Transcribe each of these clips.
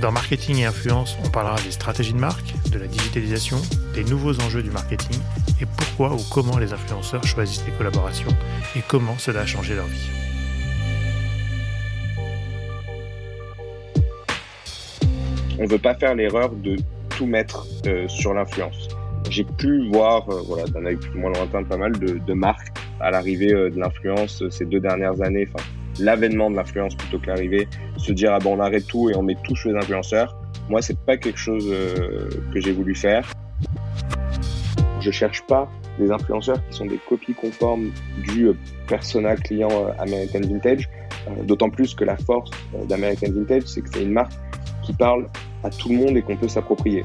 Dans Marketing et Influence, on parlera des stratégies de marque, de la digitalisation, des nouveaux enjeux du marketing et pourquoi ou comment les influenceurs choisissent les collaborations et comment cela a changé leur vie. On ne veut pas faire l'erreur de tout mettre euh, sur l'influence. J'ai pu voir, euh, voilà, d'un œil plus ou moins lointain, pas mal de, marques à l'arrivée euh, de l'influence ces deux dernières années, l'avènement de l'influence plutôt que se dire ah bon on arrête tout et on met tout sur les influenceurs. Moi c'est pas quelque chose que j'ai voulu faire. Je cherche pas des influenceurs qui sont des copies conformes du persona client American Vintage. D'autant plus que la force d'American Vintage, c'est que c'est une marque qui parle à tout le monde et qu'on peut s'approprier.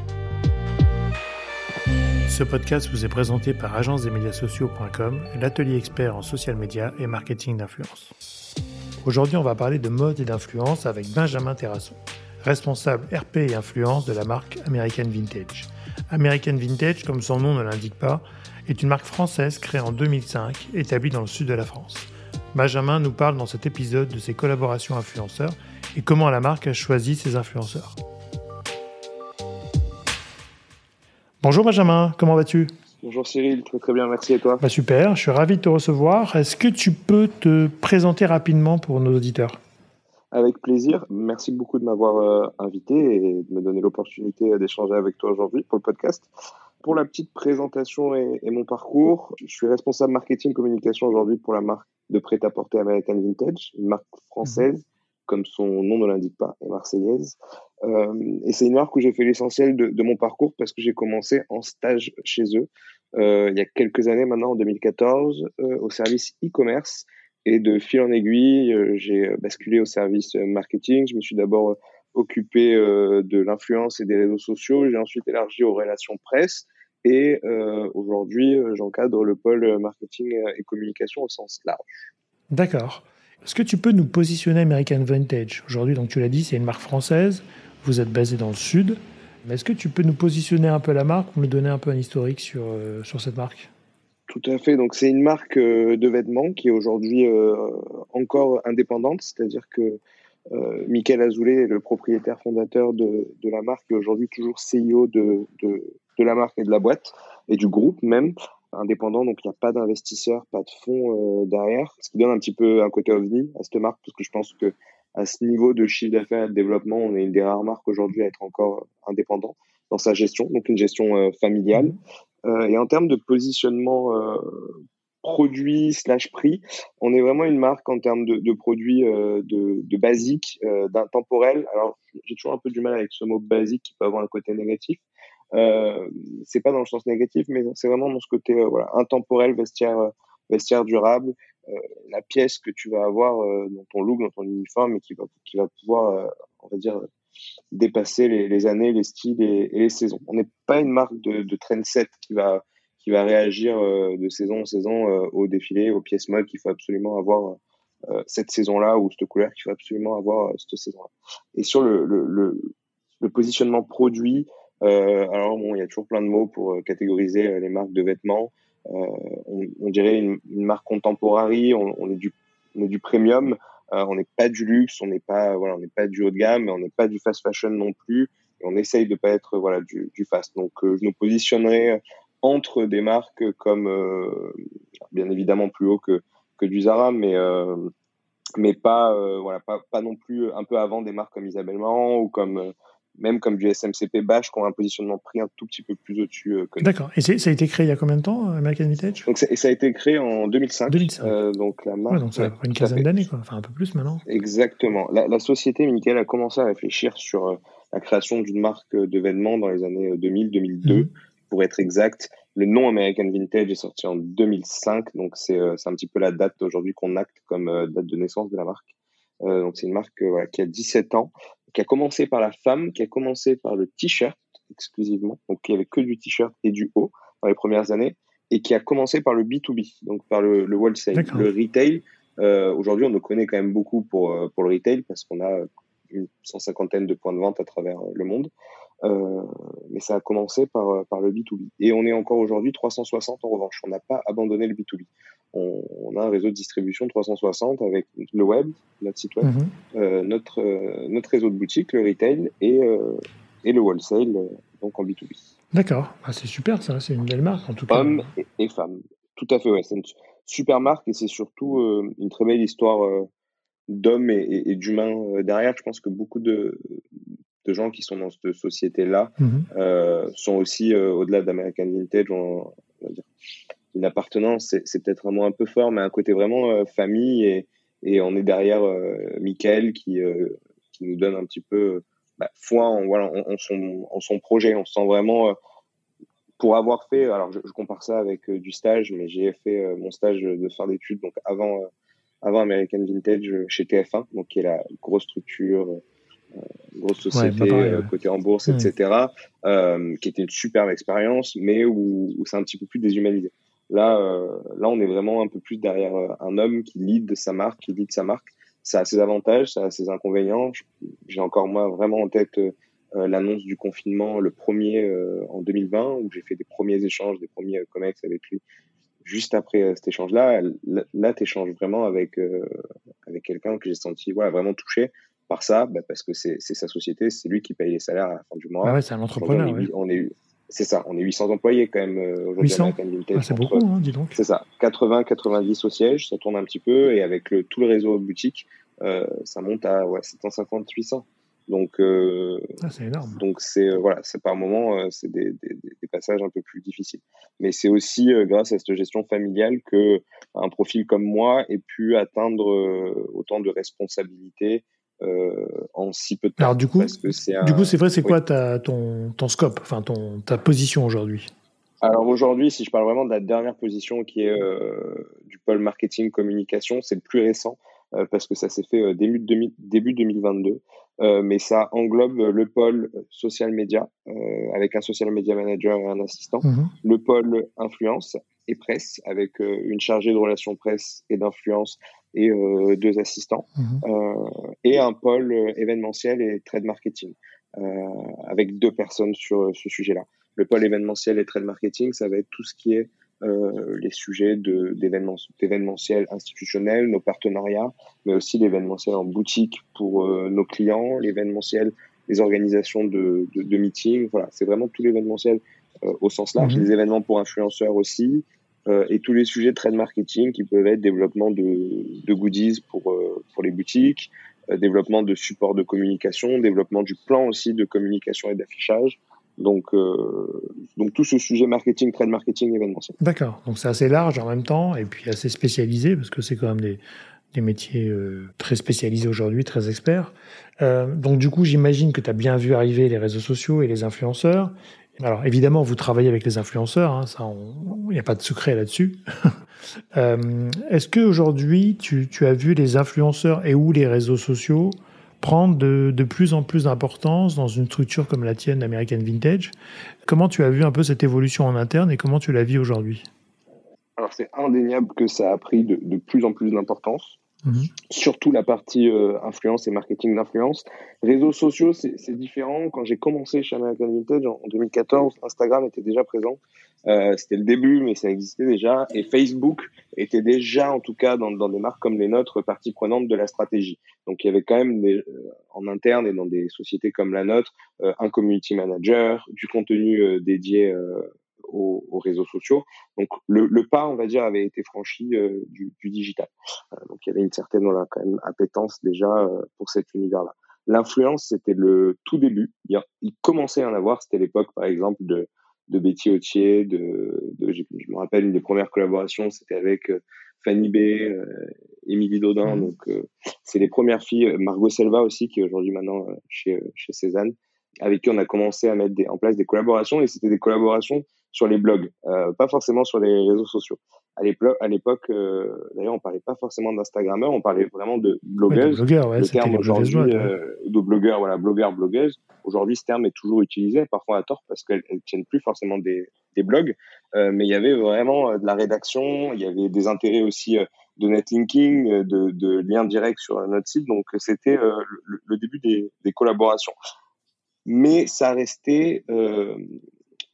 Ce podcast vous est présenté par agence-des-médias-sociaux.com, l'atelier expert en social media et marketing d'influence. Aujourd'hui, on va parler de mode et d'influence avec Benjamin Terrasson, responsable RP et influence de la marque American Vintage. American Vintage, comme son nom ne l'indique pas, est une marque française créée en 2005, établie dans le sud de la France. Benjamin nous parle dans cet épisode de ses collaborations influenceurs et comment la marque a choisi ses influenceurs. Bonjour Benjamin, comment vas-tu? Bonjour Cyril, très très bien, merci et toi bah Super, je suis ravi de te recevoir. Est-ce que tu peux te présenter rapidement pour nos auditeurs? Avec plaisir, merci beaucoup de m'avoir euh, invité et de me donner l'opportunité d'échanger avec toi aujourd'hui pour le podcast. Pour la petite présentation et, et, mon parcours, je suis responsable marketing communication aujourd'hui pour la marque de prêt-à-porter American Vintage, une marque française. Mhm comme son nom ne l'indique pas, est marseillaise. Euh, et c'est une marque où j'ai fait l'essentiel de, mon parcours parce que j'ai commencé en stage chez eux euh, il y a quelques années maintenant, en 2014, euh, au service e-commerce. Et de fil en aiguille, j'ai basculé au service marketing. Je me suis d'abord occupé de l'influence et des réseaux sociaux. J'ai ensuite élargi aux relations presse. Et aujourd'hui, j'encadre le pôle marketing et communication au sens large. D'accord. Est-ce que tu peux nous positionner American Vintage Aujourd'hui, donc tu l'as dit, c'est une marque française. Vous êtes basé dans le sud. Mais est-ce que tu peux nous positionner un peu la marque ou nous donner un peu un historique sur, euh, sur cette marque? Tout à fait. Donc, c'est une marque euh, de vêtements qui est aujourd'hui euh, encore indépendante. C'est-à-dire que Michael Azoulay est le propriétaire fondateur de, de la marque et aujourd'hui toujours CEO de, de, de la marque et de la boîte et du groupe même indépendant, donc il n'y a pas d'investisseurs, pas de fonds euh, derrière, ce qui donne un petit peu un côté ovni à cette marque, parce que je pense que à ce niveau de chiffre d'affaires et de développement, on est une des rares marques aujourd'hui à être encore indépendant dans sa gestion, donc une gestion euh, familiale. Mmh. Euh, et en termes de positionnement produit slash prix, on est vraiment une marque en termes de, de produits de, de basique, d'intemporel. Alors j'ai toujours un peu du mal avec ce mot basique qui peut avoir un côté négatif, euh, c'est pas dans le sens négatif, mais c'est vraiment dans ce côté euh, voilà, intemporel, vestiaire, euh, vestiaire durable, euh, la pièce que tu vas avoir dans ton look, dans ton uniforme, et qui va, qui va pouvoir, on va dire, dépasser les, les, années, les styles et, et les saisons. On n'est pas une marque de, de trendset qui va qui va réagir de saison en saison au défilé, aux pièces mode qu'il faut absolument avoir cette saison-là ou cette couleur qu'il faut absolument avoir cette saison-là. Et sur le, le, le, le positionnement produit, alors bon, il y a toujours plein de mots pour euh, catégoriser euh, les marques de vêtements. On, dirait une, marque contemporary, on, est du, on est du premium, on n'est pas du luxe, on n'est pas voilà, pas du haut de gamme, on n'est pas du fast fashion non plus. Et on essaye de pas être voilà du, fast. Donc je nous positionnerai entre des marques comme bien évidemment plus haut que que du Zara, mais mais pas voilà pas non plus un peu avant des marques comme Isabelle Marant ou comme même comme du SMCP Bash, qui ont un positionnement prix un tout petit peu plus au-dessus. Euh, D'accord. Et ça a été créé il y a combien de temps, euh, American Vintage? Donc, Et ça a été créé en 2005. 2005. Euh, donc, la marque, ouais, donc ça a une quinzaine d'années, quoi. Enfin, un peu plus maintenant. Exactement. La, la société, Michael, a commencé à réfléchir sur euh, la création d'une marque de vêtements dans les années 2000-2002. Mmh. Pour être exact, le nom American Vintage est sorti en 2005. Donc, c'est un petit peu la date aujourd'hui qu'on acte comme date de naissance de la marque. donc, c'est une marque voilà, qui a 17 ans qui a commencé par la femme, qui a commencé par le t-shirt, exclusivement, donc il y avait que du t-shirt et du haut dans les premières années, et qui a commencé par le B2B, donc par le, le wholesale, le retail. Euh, Aujourd'hui, on nous connaît quand même beaucoup pour, euh, pour le retail parce qu'on a une cent cinquantaine de points de vente à travers le monde. Euh, mais ça a commencé par, par le B2B. Et on est encore aujourd'hui 360 en revanche. On n'a pas abandonné le B2B. On, on, a un réseau de distribution 360 avec le web, notre site web, mhm. euh, notre, euh, notre réseau de boutiques, le retail et, euh, et le wholesale, donc en B2B. D'accord, ah, c'est super ça, c'est une belle marque en tout cas. Hommes et, femmes, tout à fait, ouais. C'est une super marque et c'est surtout une très belle histoire d'hommes et, et d'humains derrière. Je pense que beaucoup de, de gens qui sont dans cette société-là mhm. sont aussi, au-delà d'American Vintage, on, va dire, une appartenance, c'est peut-être un mot un peu fort, mais un côté vraiment euh, famille et, et on est derrière euh, Michael qui, euh, qui nous donne un petit peu bah, foi en, voilà, en, son, en son projet. On se sent vraiment, pour avoir fait, alors je, je compare ça avec du stage, mais j'ai fait mon stage de fin d'études, donc avant, avant American Vintage chez TF1, donc qui est la grosse structure grosse société cotée en bourse, etc., qui était une superbe expérience, mais où, où c'est un petit peu plus déshumanisé. Là, euh, là, on est vraiment un peu plus derrière un homme qui lead sa marque, qui lead sa marque. Ça a ses avantages, ça a ses inconvénients. J'ai encore moi vraiment en tête l'annonce du confinement, le premier en 2020, où j'ai fait des premiers échanges, des premiers comex avec lui. Juste après cet échange-là, là, tu échanges vraiment avec avec quelqu'un que j'ai senti voilà vraiment touché par ça bah, Parce que c'est sa société, c'est lui qui paye les salaires à la fin du mois. Ah ouais, c'est un entrepreneur. On est, c'est ça, on est 800 employés quand même euh, aujourd'hui 800 ah, C'est beaucoup, hein, dis donc. C'est ça, 80, 90 au siège, ça tourne un petit peu, et avec le, tout le réseau de boutiques, euh, ça monte à ouais, 750, 800. Donc, euh, ah, c'est énorme. Donc, c'est euh, voilà, c'est par moment, euh, c'est des, des, des, passages un peu plus difficiles. Mais c'est aussi euh, grâce à cette gestion familiale que un profil comme moi ait pu atteindre autant de responsabilités en si peu de temps. Alors du coup, du coup, c'est vrai, c'est quoi ta, ton, ton scope, enfin ton, ta position aujourd'hui? Alors aujourd'hui, si je parle vraiment de la dernière position qui est euh, du pôle marketing communication, c'est le plus récent euh, parce que ça s'est fait euh, début, début 2022, euh, mais ça englobe le pôle social media avec un social media manager et un assistant, mhm. le pôle influence et presse avec une chargée de relations presse et d'influence et euh, deux assistants, mhm. euh, et un pôle événementiel et trade marketing, euh, avec deux personnes sur ce sujet-là. Le pôle événementiel et trade marketing, ça va être tout ce qui est euh, les sujets d'événementiel institutionnel, nos partenariats, mais aussi l'événementiel en boutique pour euh, nos clients, l'événementiel, les organisations de, de, de meetings. Voilà, c'est vraiment tout l'événementiel euh, au sens large, mhm. les événements pour influenceurs aussi, euh, et tous les sujets de trade marketing qui peuvent être développement de, de goodies pour, euh, pour les boutiques, euh, développement de support de communication, développement du plan aussi de communication et d'affichage. Donc, donc tout ce sujet marketing, trade marketing, événementiel. D'accord, donc c'est assez large en même temps et puis assez spécialisé parce que c'est quand même des, des métiers très spécialisés aujourd'hui, très experts. donc du coup, j'imagine que tu as bien vu arriver les réseaux sociaux et les influenceurs alors évidemment, vous travaillez avec les influenceurs, hein, il n'y a pas de secret là-dessus. euh, Est-ce qu'aujourd'hui, tu, tu as vu les influenceurs et ou les réseaux sociaux prendre de, plus en plus d'importance dans une structure comme la tienne, American Vintage? Comment tu as vu un peu cette évolution en interne et comment tu la vis aujourd'hui? Alors c'est indéniable que ça a pris de plus en plus d'importance. Mhm. Surtout la partie euh, influence et marketing d'influence. Réseaux sociaux, c'est différent. Quand j'ai commencé chez American Vintage en, 2014, Instagram était déjà présent. Euh, C'était le début, mais ça existait déjà. Et Facebook était déjà, en tout cas, dans, dans des marques comme les nôtres, partie prenante de la stratégie. Donc il y avait quand même des, euh, en interne et dans des sociétés comme la nôtre, euh, un community manager, du contenu dédié aux, aux, réseaux sociaux. Donc le, le, pas, on va dire, avait été franchi euh, du, du, digital. Euh, donc il y avait une certaine voilà, quand même appétence déjà euh, pour cet univers-là. L'influence, c'était le tout début. Il, il commençait à en avoir. C'était l'époque, par exemple, de, de Betty Autier. De, de je, me rappelle une des premières collaborations, c'était avec Fanny B, euh, Émilie Dodin. Mmh. Donc c'est les premières filles. Margot Selva aussi, qui est aujourd'hui maintenant chez chez Cézanne avec qui on a commencé à mettre des, en place des collaborations et c'était des collaborations sur les blogs, pas forcément sur les réseaux sociaux. À l'époque, d'ailleurs, on parlait pas forcément d'instagrammeurs, on parlait vraiment de blogueuses. de blogueurs, ouais, le terme aujourd'hui, de blogueurs, voilà, blogueurs, blogueuses. Aujourd'hui, ce terme est toujours utilisé, parfois à tort, parce qu'elles tiennent plus forcément des, des blogs. mais il y avait vraiment de la rédaction, il y avait des intérêts aussi de netlinking, de, de liens directs sur notre site. Donc, c'était le, début des, des collaborations mais ça restait, euh,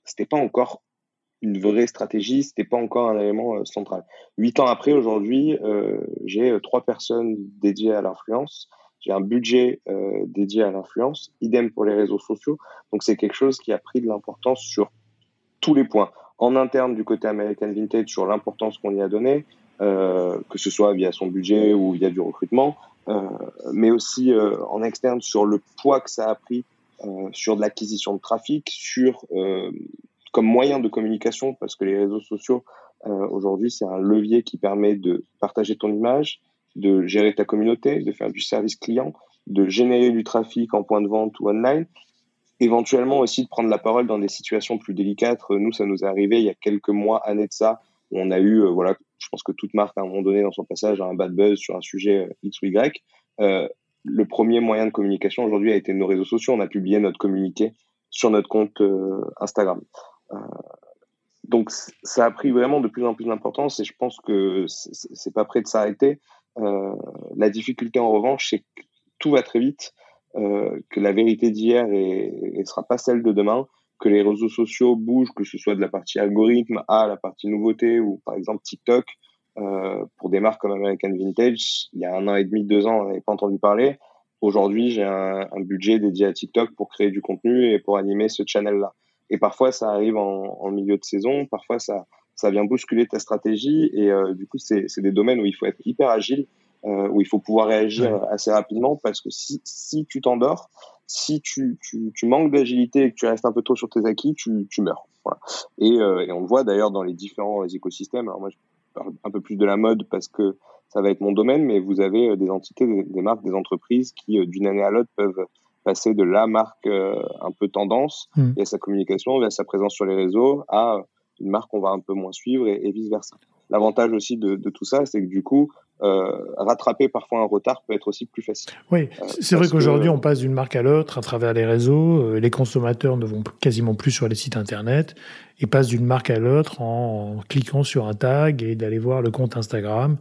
c'était pas encore une vraie stratégie, c'était pas encore un élément euh, central. Huit ans après, aujourd'hui, euh, j'ai euh, trois personnes dédiées à l'influence, j'ai un budget dédié à l'influence, idem pour les réseaux sociaux. Donc c'est quelque chose qui a pris de l'importance sur tous les points, en interne du côté American Vintage sur l'importance qu'on y a donnée, que ce soit via son budget ou via du recrutement, mais aussi en externe sur le poids que ça a pris sur de l'acquisition de trafic, sur comme moyen de communication, parce que les réseaux sociaux euh, aujourd'hui c'est un levier qui permet de partager ton image, de gérer ta communauté, de faire du service client, de générer du trafic en point de vente ou online, éventuellement aussi de prendre la parole dans des situations plus délicates. Nous, ça nous est arrivé il y a quelques mois, années de ça, où on a eu, voilà, je pense que toute marque à un moment donné dans son passage a un bad buzz sur un sujet X ou Y. Euh, le premier moyen de communication aujourd'hui a été nos réseaux sociaux. On a publié notre communiqué sur notre compte euh, Instagram. Euh, donc ça a pris vraiment de plus en plus d'importance et je pense que c'est pas prêt de s'arrêter. Euh, la difficulté en revanche, c'est que tout va très vite, que la vérité d'hier ne sera pas celle de demain, que les réseaux sociaux bougent, que ce soit de la partie algorithme à la partie nouveauté ou par exemple TikTok. Euh, pour des marques comme American Vintage, il y a un an et demi, deux ans, on n'avait pas entendu parler. Aujourd'hui, j'ai un, un, budget dédié à TikTok pour créer du contenu et pour animer ce channel-là. Et parfois, ça arrive en, en, milieu de saison, parfois, ça, ça vient bousculer ta stratégie. Et euh, du coup, c'est des domaines où il faut être hyper agile, euh, où il faut pouvoir réagir assez rapidement parce que si, si tu t'endors, si tu, tu, tu manques d'agilité et que tu restes un peu trop sur tes acquis, tu, tu meurs. Voilà. Et, euh, et on le voit d'ailleurs dans les différents écosystèmes. Alors moi, je un peu plus de la mode parce que ça va être mon domaine, mais vous avez euh, des entités, des, marques, des entreprises qui, euh, d'une année à l'autre, peuvent passer de la marque euh, un peu tendance et hmm. sa communication, via sa présence sur les réseaux, à une marque qu'on va un peu moins suivre et, vice versa. L'avantage aussi de, tout ça, c'est que du coup, rattraper parfois un retard peut être aussi plus facile. Oui, c'est vrai qu'aujourd'hui, on passe d'une marque à l'autre à travers les réseaux. les consommateurs ne vont quasiment plus sur les sites internet et passent d'une marque à l'autre en cliquant sur un tag et d'aller voir le compte Instagram.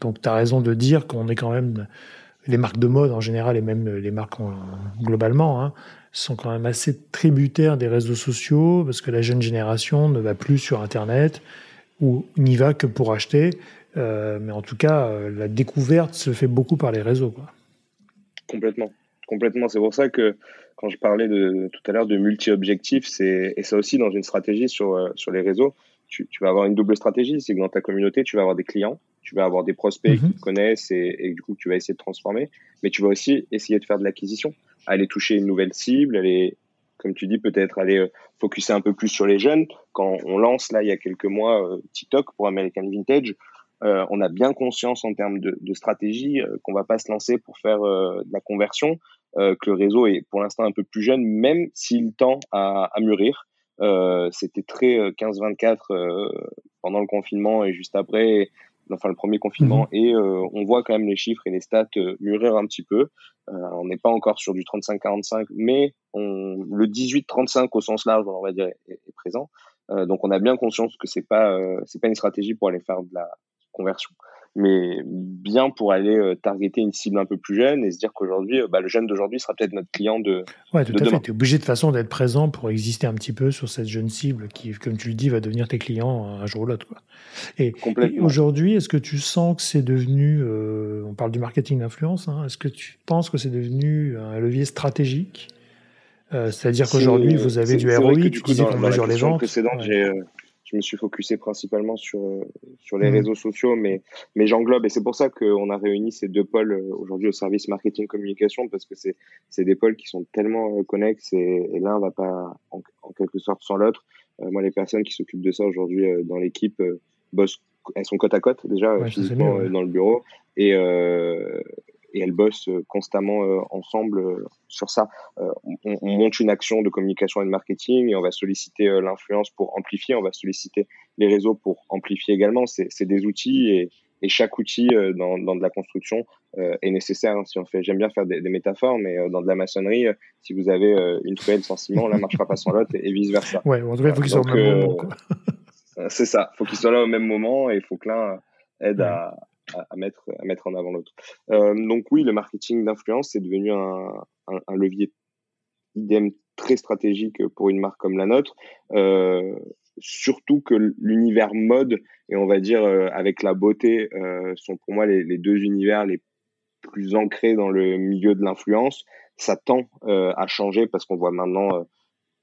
Donc tu as raison de dire qu'on est quand même les marques de mode en général et même les marques globalement hein, sont quand même assez tributaires des réseaux sociaux parce que la jeune génération ne va plus sur Internet ou n'y va que pour acheter. Euh, mais en tout cas, euh, la découverte se fait beaucoup par les réseaux. Complètement, complètement. C'est pour ça que quand je parlais de, tout à l'heure de multi-objectifs, et ça aussi dans une stratégie sur euh, sur les réseaux, tu, tu, vas avoir une double stratégie, c'est que dans ta communauté, tu vas avoir des clients, tu vas avoir des prospects qui mhm. te connaissent et, et, du coup tu vas essayer de transformer, mais tu vas aussi essayer de faire de l'acquisition, aller toucher une nouvelle cible, aller comme tu dis peut-être aller euh, focuser un peu plus sur les jeunes. Quand on lance là il y a quelques mois euh, TikTok pour American Vintage, euh, on a bien conscience en termes de, de stratégie euh, qu'on va pas se lancer pour faire euh, de la conversion, que le réseau est pour l'instant un peu plus jeune, même s'il tend à, à mûrir. C'était très 15-24 pendant le confinement et juste après, enfin le premier confinement, mhm. et on voit quand même les chiffres et les stats mûrir un petit peu. on n'est pas encore sur du 35-45, mais on, le 18-35 au sens large, on va dire, est, est présent. donc on a bien conscience que c'est pas c'est pas une stratégie pour aller faire de la conversion. Mais bien pour aller euh, targeter une cible un peu plus jeune et se dire qu'aujourd'hui, euh, bah, le jeune d'aujourd'hui sera peut-être notre client de. Ouais, tout à fait. Tu es obligé de façon d'être présent pour exister un petit peu sur cette jeune cible qui, comme tu le dis, va devenir tes clients un jour ou l'autre. Et, aujourd'hui, est-ce que tu sens que c'est devenu, euh, on parle du marketing d'influence, hein, est-ce que tu penses que c'est devenu un levier stratégique? C'est-à-dire qu'aujourd'hui, vous avez du ROI, tu disais qu'on mesure les précédente, j'ai je me suis focusé principalement sur euh, sur les mmh. réseaux sociaux, mais mais j'englobe et c'est pour ça qu'on a réuni ces deux pôles euh, aujourd'hui au service marketing communication parce que c'est c'est des pôles qui sont tellement euh, connexes et, et l'un va pas en, quelque sorte sans l'autre. moi, les personnes qui s'occupent de ça aujourd'hui dans l'équipe bossent, elles sont côte à côte déjà physiquement dans le bureau et et elles bossent constamment ensemble sur ça. On, on, monte une action de communication et de marketing et on va solliciter l'influence pour amplifier, on va solliciter les réseaux pour amplifier également. C'est des outils et, et chaque outil dans, dans, de la construction est nécessaire. Si on fait, j'aime bien faire des, des métaphores, mais dans de la maçonnerie, si vous avez une truelle sans ciment, la marchera pas sans l'autre et, vice versa. Ouais, en tout cas, il faut qu'ils soient au même moment. C'est ça, il faut qu'ils soient là au même moment et il faut que l'un aide à, à, mettre, à mettre en avant l'autre. Euh, donc oui, le marketing d'influence est devenu un, un, un, levier idem très stratégique pour une marque comme la nôtre. Euh, surtout que l'univers mode et on va dire euh, avec la beauté sont pour moi les, les, deux univers les plus ancrés dans le milieu de l'influence. Ça tend à changer parce qu'on voit maintenant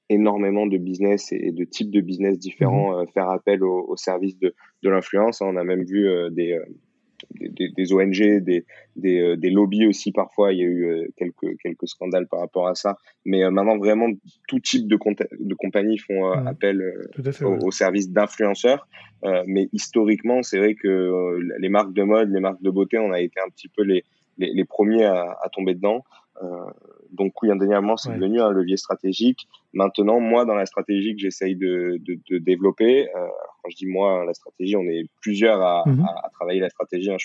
énormément de business et de types de business différents mmh. faire appel au, au service de, de l'influence. On a même vu des, des, des, ONG, des, des, euh, des, lobbies aussi parfois. Il y a eu euh, quelques, quelques scandales par rapport à ça. Mais euh, maintenant, vraiment, tout type de, de compagnies font appel au, service d'influenceurs. mais historiquement, c'est vrai que les marques de mode, les marques de beauté, on a été un petit peu les, les, les premiers à, à, tomber dedans. Donc oui, indéniablement, c'est devenu un levier stratégique. Maintenant, moi, dans la stratégie que j'essaye de, de, de, développer, euh, quand je dis moi, la stratégie, on est plusieurs à, mhm. à, à travailler la stratégie. Hein.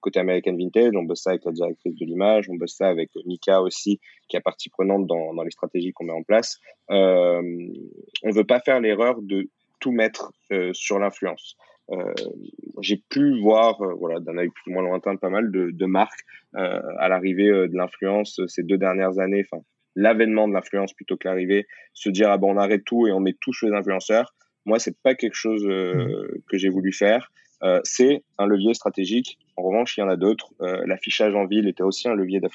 Côté American Vintage, on bosse ça avec la directrice de l'image, on bosse ça avec Mika aussi, qui est partie prenante dans, dans les stratégies qu'on met en place. Euh, on veut pas faire l'erreur de tout mettre euh, sur l'influence. Euh, j'ai pu voir, euh, voilà, d'un œil plus ou moins lointain, pas mal de, de marques euh, à l'arrivée de l'influence ces deux dernières années, enfin l'avènement de l'influence plutôt que l'arrivée, se dire ah bon on arrête tout et on met tout sur les influenceurs. Moi c'est pas quelque chose mmh. que j'ai voulu faire. Euh, c'est un levier stratégique. En revanche, il y en a d'autres. Euh, l'affichage en ville était aussi un levier était,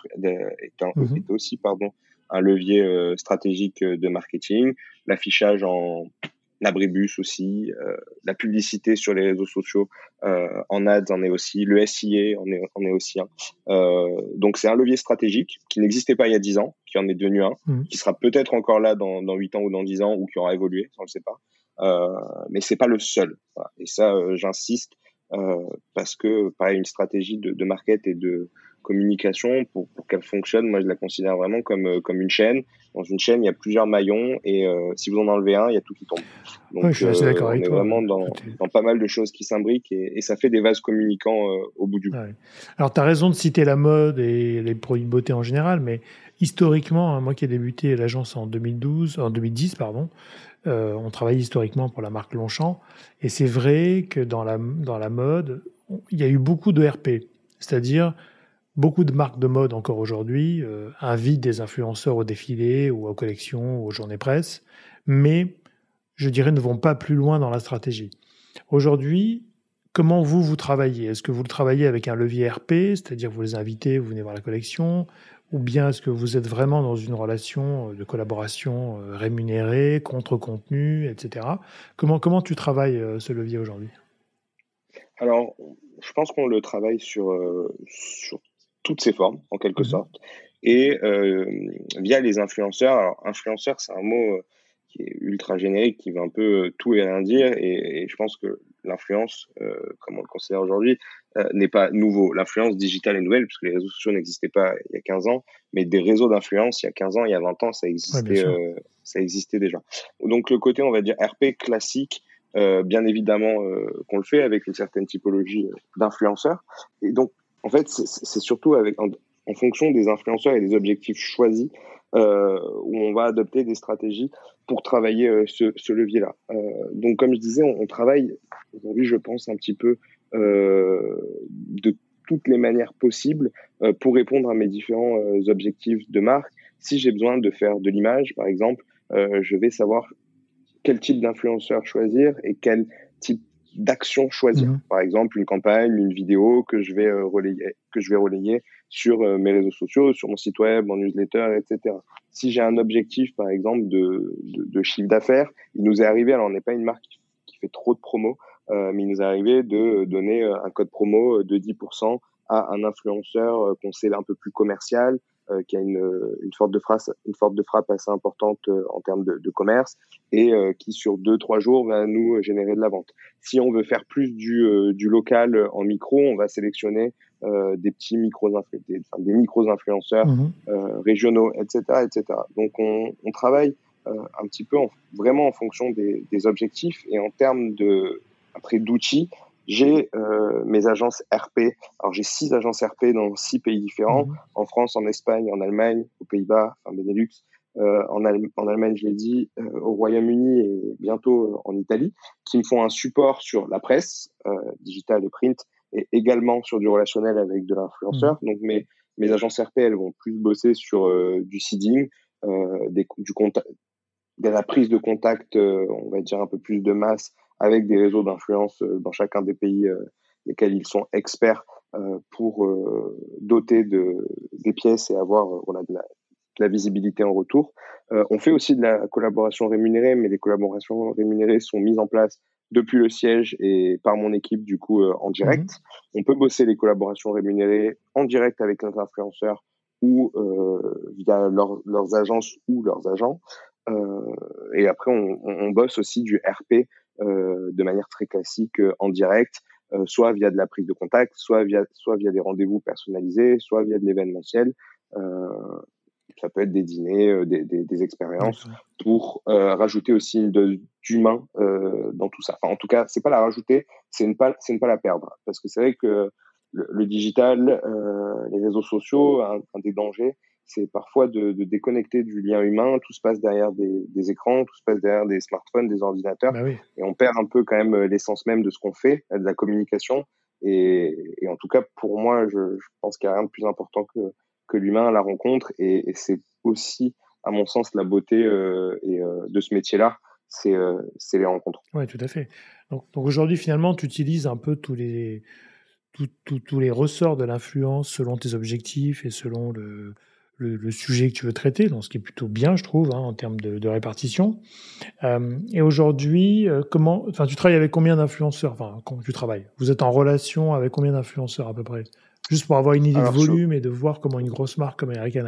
mmh. était aussi pardon un levier euh, stratégique de marketing. L'affichage en l'abribus aussi, euh, la publicité sur les réseaux sociaux euh, en ads en est aussi, le SIA en est, en est aussi un. Euh, donc c'est un levier stratégique qui n'existait pas il y a 10 ans, qui en est devenu un, mmh. qui sera peut-être encore là dans, dans 8 ans ou dans 10 ans ou qui aura évolué, on ne le sait pas. Euh, mais c'est pas le seul. Voilà. Et ça, euh, j'insiste euh, parce que pareil, une stratégie de, de market et de communication pour, pour qu'elle fonctionne, moi je la considère vraiment comme euh, comme une chaîne. Dans une chaîne, il y a plusieurs maillons et euh, si vous en enlevez un, il y a tout qui tombe. Donc je suis assez d'accord on est vraiment dans, dans, pas mal de choses qui s'imbriquent et, et, ça fait des vases communicants au bout du bout. Ouais. Alors tu as raison de citer la mode et les produits de beauté en général, mais historiquement, hein, moi qui ai débuté l'agence en 2012, en 2010 pardon, euh, on travaille historiquement pour la marque Longchamp, et c'est vrai que dans la, dans la mode, il y a eu beaucoup de RP, c'est-à-dire beaucoup de marques de mode encore aujourd'hui euh, invitent des influenceurs au défilé ou aux collections aux journées presse, mais je dirais ne vont pas plus loin dans la stratégie. Aujourd'hui, comment vous, vous travaillez? Est-ce que vous le travaillez avec un levier RP, c'est-à-dire vous les invitez, vous venez voir la collection? Ou bien est-ce que vous êtes vraiment dans une relation de collaboration euh, rémunérée, contre contenu, etc. Comment, comment tu travailles euh, ce levier aujourd'hui? Alors, je pense qu'on le travaille sur, euh, sur toutes ses formes, en quelque mmh. sorte, et euh, via les influenceurs. Alors, influenceur, c'est un mot qui est ultra générique, qui veut un peu tout et rien dire, et, et je pense que l'influence, euh, comme on le considère aujourd'hui, euh, n'est pas nouveau. L'influence digitale est nouvelle, puisque les réseaux sociaux n'existaient pas il y a 15 ans, mais des réseaux d'influence, il y a 15 ans, il y a 20 ans, ça existait, ouais, euh, ça existait déjà. Donc le côté, on va dire, RP classique, euh, bien évidemment qu'on le fait avec une certaine typologie d'influenceurs. Et donc, en fait, c'est surtout avec, en, fonction des influenceurs et des objectifs choisis euh, où on va adopter des stratégies pour travailler euh, ce, levier-là. Euh, donc, comme je disais, on, on travaille aujourd'hui, je pense, un petit peu de toutes les manières possibles pour répondre à mes différents objectifs de marque. Si j'ai besoin de faire de l'image, par exemple, je vais savoir quel type d'influenceur choisir et quel type d'action choisir. Mmh. Par exemple, une campagne, une vidéo que je vais relayer, que je vais relayer sur mes réseaux sociaux, sur mon site web, mon newsletter, etc. Si j'ai un objectif, par exemple, de, de, de chiffre d'affaires, il nous est arrivé, alors on n'est pas une marque qui fait trop de promos, euh, mais il nous est arrivé de donner euh, un code promo de 10% à un influenceur euh, qu'on sait un peu plus commercial, euh, qui a une, une, forte de frappe, une forte de frappe assez importante euh, en termes de, de commerce et euh, qui sur deux trois jours va nous générer de la vente. Si on veut faire plus du, du local en micro, on va sélectionner des petits micros des, enfin, des micros influenceurs mmh régionaux, etc., etc. Donc on, on travaille un petit peu vraiment en fonction des, des, objectifs et en termes de après d'outils. J'ai mes agences RP. Alors j'ai six agences RP dans six pays différents mmh en France, en Espagne, en Allemagne, aux Pays-Bas, en Benelux, euh, en, en, Allemagne, je l'ai dit, euh, au Royaume-Uni et bientôt euh, en Italie, qui me font un support sur la presse, digital et print, et également sur du relationnel avec de l'influenceur. Mmh. Donc mes, mes agences RP, elles vont plus bosser sur du seeding, des, du contact, de la prise de contact, on va dire un peu plus de masse avec des réseaux d'influence dans chacun des pays lesquels ils sont experts pour doter de, des pièces et avoir voilà, de la, la visibilité en retour. Euh, on fait aussi de la collaboration rémunérée, mais les collaborations rémunérées sont mises en place depuis le siège et par mon équipe du coup euh, en direct. Mhm. On peut bosser les collaborations rémunérées en direct avec nos influenceurs ou euh, via leurs agences ou leurs agents. et après, on, on, bosse aussi du RP de manière très classique en direct, soit via de la prise de contact, soit via, soit via des rendez-vous personnalisés, soit via de l'événementiel. Euh, ça peut être des dîners, euh, des, des, des, expériences, pour euh, rajouter aussi d'humain euh, dans tout ça. Enfin, en tout cas, c'est pas la rajouter, c'est ne pas, c'est ne pas la perdre, parce que c'est vrai que le, le digital, euh, les réseaux sociaux, un, des dangers, c'est parfois de, de, déconnecter du lien humain. Tout se passe derrière des, des écrans, tout se passe derrière des smartphones, des ordinateurs, bah et on perd un peu quand même l'essence même de ce qu'on fait, de la communication. Et, et, en tout cas, pour moi, je, je pense qu'il n'y a rien de plus important que que l'humain la rencontre et, c'est aussi à mon sens la beauté euh, et, euh, de ce métier-là, c'est euh, les rencontres. Oui, tout à fait. Donc, donc aujourd'hui, finalement, tu utilises un peu tous les, tous les ressorts de l'influence selon tes objectifs et selon le, le, sujet que tu veux traiter, donc ce qui est plutôt bien, je trouve, hein, en termes de, de répartition. Euh, et aujourd'hui, comment, enfin, tu travailles avec combien d'influenceurs? Enfin, quand tu travailles, vous êtes en relation avec combien d'influenceurs à peu près? Juste pour avoir une idée de volume et de voir comment une grosse marque comme American,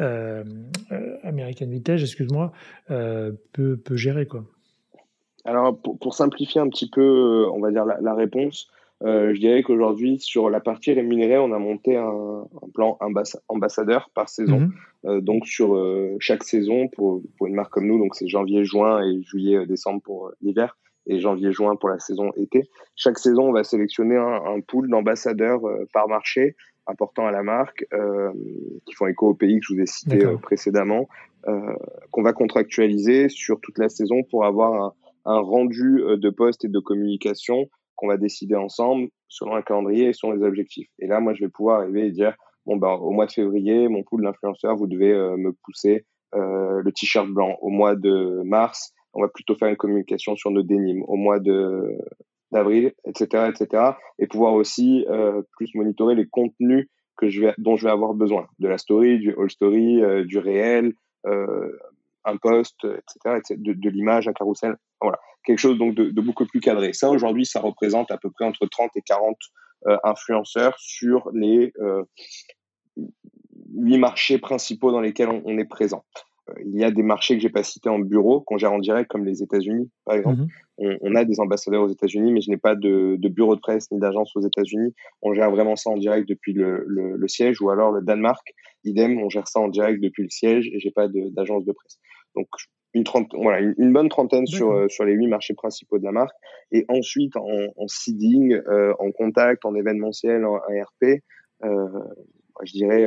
euh, euh American Vintage, excuse-moi, euh, peut, peut, gérer quoi. Alors pour, pour, simplifier un petit peu, euh, on va dire la, la réponse, euh, je dirais qu'aujourd'hui sur la partie rémunérée, on a monté un, un plan ambassadeur par saison. Mhm. Euh, donc sur chaque saison pour, pour une marque comme nous, donc c'est janvier, juin et juillet, décembre pour l'hiver et janvier-juin pour la saison été. Chaque saison, on va sélectionner un, un pool d'ambassadeurs euh, par marché importants à la marque, euh, qui font écho au pays que je vous ai cité euh, précédemment, euh, qu'on va contractualiser sur toute la saison pour avoir un, un rendu euh, de poste et de communication qu'on va décider ensemble selon un calendrier et selon les objectifs. Et là, moi, je vais pouvoir arriver et dire, bon, ben, au mois de février, mon pool d'influenceurs, vous devez me pousser le t-shirt blanc. Au mois de mars, on va plutôt faire une communication sur nos dénimes au mois de d'avril, etc., etc., et pouvoir aussi euh, plus monitorer les contenus que je vais, dont je vais avoir besoin, de la story, du all story, euh, du réel, euh, un post, etc., de, de l'image, un carrousel, voilà, quelque chose donc de, de beaucoup plus cadré. Ça aujourd'hui, ça représente à peu près entre 30 et 40 euh, influenceurs sur les euh, huit marchés principaux dans lesquels on, on est présent il y a des marchés que j'ai pas cités en bureau qu'on gère en direct, comme les États-Unis, par exemple. Mhm. on, a des ambassadeurs aux États-Unis, mais je n'ai pas de, bureau de presse ni d'agence aux États-Unis. On gère vraiment ça en direct depuis le, siège, ou alors le Danemark, idem, on gère ça en direct depuis le siège et j'ai pas d'agence de, presse. Donc une, voilà, une, bonne trentaine sur, euh, sur les huit marchés principaux de la marque. Et ensuite, en, seeding, euh, en contact, en événementiel, en ARP, euh, je dirais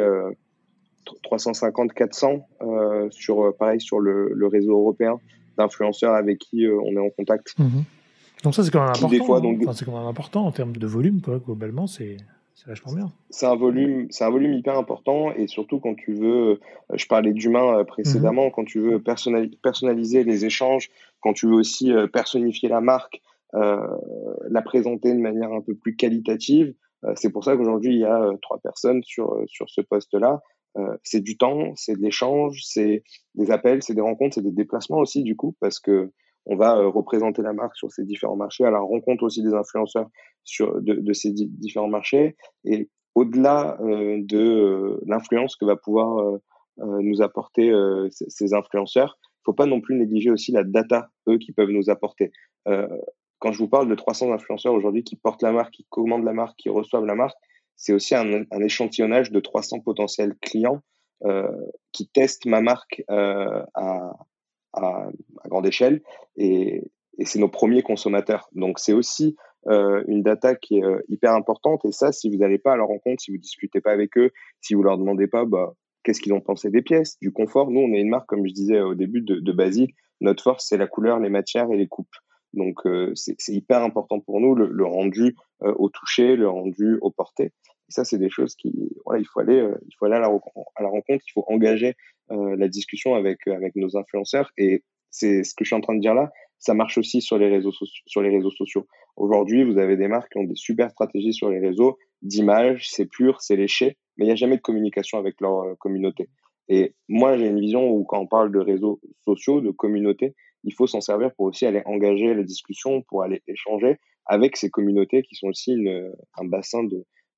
350, 400 euh, sur pareil sur le, le réseau européen d'influenceurs avec qui on est en contact. Mhm. Donc ça c'est quand même important. Des fois, hein. c'est quand même important en termes de volume quoi, globalement c'est vachement bien. C'est un volume, c'est un volume hyper important et surtout quand tu veux, je parlais d'humain précédemment, mhm. quand tu veux personnaliser les échanges, quand tu veux aussi personnifier la marque, euh, la présenter de manière un peu plus qualitative. c'est pour ça qu'aujourd'hui il y a trois personnes sur sur ce poste-là euh, c'est du temps, c'est de l'échange, c'est des appels, c'est des rencontres, c'est des déplacements aussi du coup parce que on va euh, représenter la marque sur ces différents marchés, à la rencontre aussi des influenceurs sur de, de ces différents marchés et au-delà euh, de l'influence que va pouvoir nous apporter ces, influenceurs, il faut pas non plus négliger aussi la data eux qui peuvent nous apporter. quand je vous parle de 300 influenceurs aujourd'hui qui portent la marque, qui commandent la marque, qui reçoivent la marque, c'est aussi un, échantillonnage de 300 potentiels clients qui testent ma marque à, à, grande échelle et, c'est nos premiers consommateurs. Donc c'est aussi euh, une data qui est euh, hyper importante. Et ça, si vous n'allez pas à leur rencontre, si vous discutez pas avec eux, si vous leur demandez pas, bah, qu'est-ce qu'ils ont pensé des pièces, du confort. Nous, on est une marque, comme je disais au début, de, de basique. Notre force, c'est la couleur, les matières et les coupes. Donc, euh, c'est hyper important pour nous, le, rendu au toucher, le rendu au porté. Ça, c'est des choses qui, voilà, il faut aller, il faut aller à la, à la, rencontre, il faut engager la discussion avec avec nos influenceurs. Et c'est ce que je suis en train de dire là, ça marche aussi sur les réseaux, sur les réseaux sociaux. Aujourd'hui, vous avez des marques qui ont des super stratégies sur les réseaux d'image, c'est pur, c'est léché, mais il n'y a jamais de communication avec leur euh, communauté. Et moi, j'ai une vision où quand on parle de réseaux sociaux, de communauté, il faut s'en servir pour aussi aller engager la discussion, pour aller échanger avec ces communautés qui sont aussi un bassin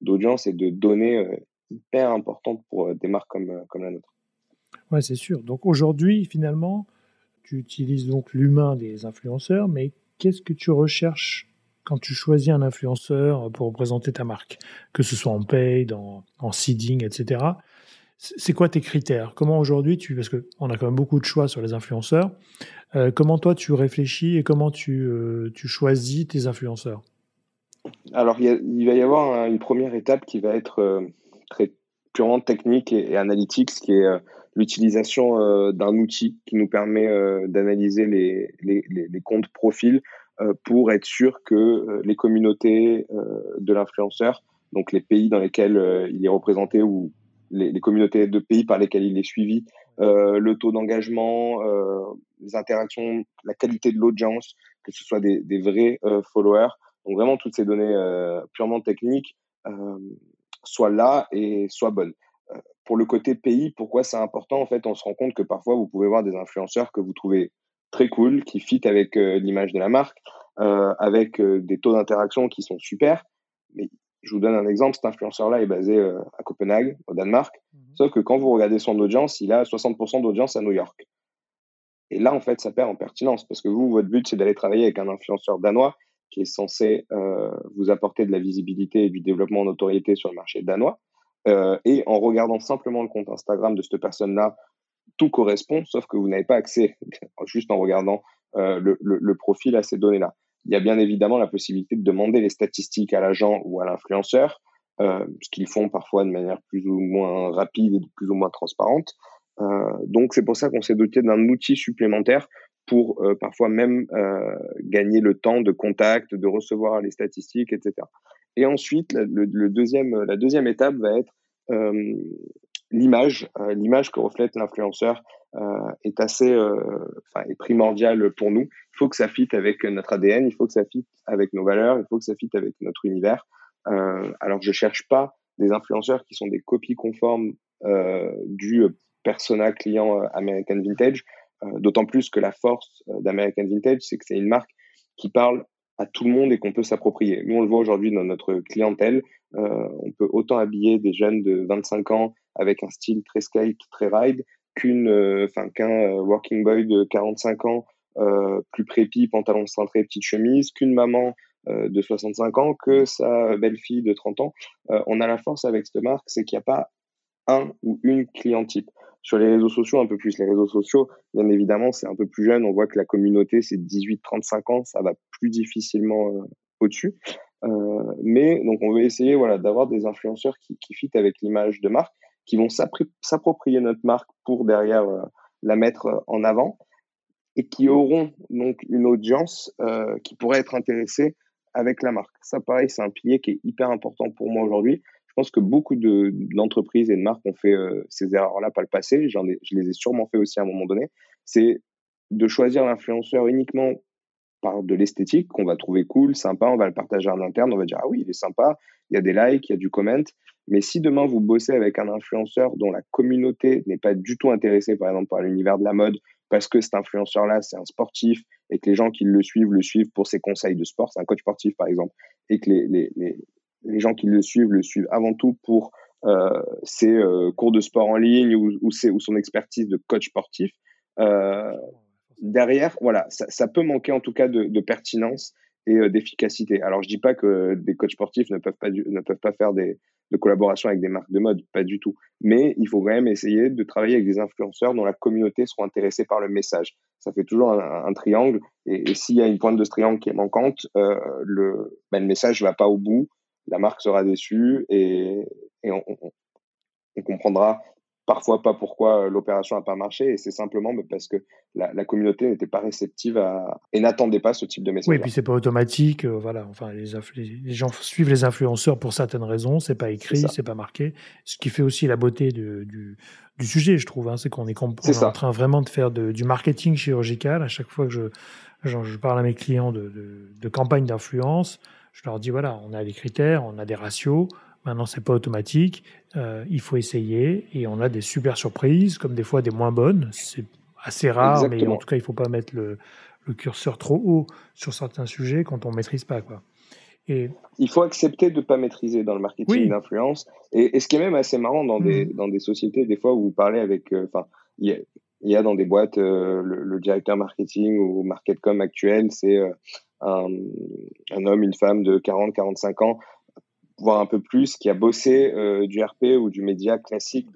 d'audience et de données euh, hyper importantes pour euh, des marques comme, comme la nôtre. Ouais, c'est sûr. Donc aujourd'hui, finalement, tu utilises donc l'humain des influenceurs, mais qu'est-ce que tu recherches quand tu choisis un influenceur pour représenter ta marque, que ce soit en paid, en, en seeding, etc. C'est quoi tes critères? Comment aujourd'hui tu parce qu'on a quand même beaucoup de choix sur les influenceurs. Euh, comment toi tu réfléchis et comment tu, euh, tu choisis tes influenceurs? Alors il, va y avoir une première étape qui va être euh, très purement technique et, et, analytique, ce qui est l'utilisation euh, d'un outil qui nous permet euh, d'analyser les, les, les, comptes profils euh, pour être sûr que les communautés de l'influenceur, donc les pays dans lesquels il est représenté ou les, les, communautés de pays par lesquels il est suivi, le taux d'engagement, les interactions, la qualité de l'audience, que ce soit des, des vrais followers. Donc vraiment toutes ces données purement techniques soient là et soient bonnes pour le côté pays, pourquoi c'est important En fait, on se rend compte que parfois, vous pouvez voir des influenceurs que vous trouvez très cool, qui fit avec euh, l'image de la marque, euh, avec euh, des taux d'interaction qui sont super. Mais je vous donne un exemple, cet influenceur-là est basé à Copenhague, au Danemark. Mmh Sauf que quand vous regardez son audience, il a 60% d'audience à New York. Et là, en fait, ça perd en pertinence parce que vous, votre but, c'est d'aller travailler avec un influenceur danois qui est censé vous apporter de la visibilité et du développement en notoriété sur le marché danois. Euh, et en regardant simplement le compte Instagram de cette personne-là, tout correspond, sauf que vous n'avez pas accès, juste en regardant euh, le, profil à ces données-là. Il y a bien évidemment la possibilité de demander les statistiques à l'agent ou à l'influenceur, euh, ce qu'ils font parfois de manière plus ou moins rapide et plus ou moins transparente. Donc c'est pour ça qu'on s'est doté d'un outil supplémentaire pour parfois même gagner le temps de contact, de recevoir les statistiques, etc. Et ensuite, le, le deuxième, la deuxième étape va être euh, l'image. Euh, l'image que reflète l'influenceur euh, est assez, enfin, est primordiale pour nous. Il faut que ça fitte avec notre ADN, il faut que ça fitte avec nos valeurs, il faut que ça fitte avec notre univers. alors, je cherche pas des influenceurs qui sont des copies conformes du persona client American Vintage. D'autant plus que la force d'American Vintage, c'est que c'est une marque qui parle à tout le monde et qu'on peut s'approprier. Nous, on le voit aujourd'hui dans notre clientèle. Euh, on peut autant habiller des jeunes de 25 ans avec un style très skate, très ride, qu'une, euh, enfin, qu'un euh, working boy de 45 ans, plus prépi, pantalon cintré, petite chemise, qu'une maman de 65 ans, que sa belle-fille de 30 ans. on a la force avec cette marque, c'est qu'il n'y a pas un ou une client type. Sur les réseaux sociaux, un peu plus. Les réseaux sociaux, bien évidemment, c'est un peu plus jeune. On voit que la communauté, c'est 18-35 ans. Ça va plus difficilement euh, au-dessus. Euh, mais donc, on veut essayer voilà, d'avoir des influenceurs qui, qui fitent avec l'image de marque, qui vont s'approprier notre marque pour derrière euh, la mettre en avant et qui auront donc une audience qui pourrait être intéressée avec la marque. Ça, pareil, c'est un pilier qui est hyper important pour moi aujourd'hui je pense que beaucoup d'entreprises et de marques ont fait euh, ces erreurs-là par le passé. Je les ai sûrement fait aussi à un moment donné. C'est de choisir l'influenceur uniquement par de l'esthétique qu'on va trouver cool, sympa, on va le partager en interne, on va dire ah oui, il est sympa, il y a des likes, il y a du comment. Mais si demain vous bossez avec un influenceur dont la communauté n'est pas du tout intéressée par exemple par l'univers de la mode parce que cet influenceur-là c'est un sportif et que les gens qui le suivent le suivent pour ses conseils de sport, c'est un coach sportif par exemple, et que les, les gens qui le suivent le suivent avant tout pour euh, ses euh, cours de sport en ligne ou, ou, ou, son expertise de coach sportif. Euh, derrière, voilà, ça, peut manquer en tout cas de, pertinence et d'efficacité. Alors je dis pas que des coachs sportifs ne peuvent pas ne peuvent pas faire des de collaboration avec des marques de mode, pas du tout. Mais il faut quand même essayer de travailler avec des influenceurs dont la communauté soit intéressée par le message. Ça fait toujours un, triangle. Et, s'il y a une pointe de ce triangle qui est manquante, euh, le, ben, le message ne va pas au bout. La marque sera déçue et, et on, on, comprendra parfois pas pourquoi euh, l'opération n'a pas marché et c'est simplement parce que la, communauté n'était pas réceptive à, et n'attendait pas ce type de message. Oui, et puis c'est pas automatique, euh, voilà. Enfin, les, les, gens suivent les influenceurs pour certaines raisons, c'est pas écrit, c'est pas marqué. Ce qui fait aussi la beauté du, du, sujet, je trouve, hein, c'est qu'on est, en train vraiment de faire du marketing chirurgical. À chaque fois que je, je, parle à mes clients de, de, de campagne d'influence, je leur dis voilà, on a des critères, on a des ratios. Maintenant, c'est pas automatique. Euh, il faut essayer et on a des super surprises, comme des fois des moins bonnes. C'est assez rare, mais en tout cas, il faut pas mettre le, curseur trop haut sur certains sujets quand on maîtrise pas, quoi. Et... Il faut accepter de ne pas maîtriser dans le marketing d'influence. Et, ce qui est même assez marrant dans, des, mmh. dans des sociétés, des fois où vous parlez avec. Euh, enfin, il y, a dans des boîtes euh, le, directeur marketing ou marketcom actuel, c'est un, un, homme, une femme de 40-45 ans voire un peu plus, qui a bossé euh, du RP ou du média classique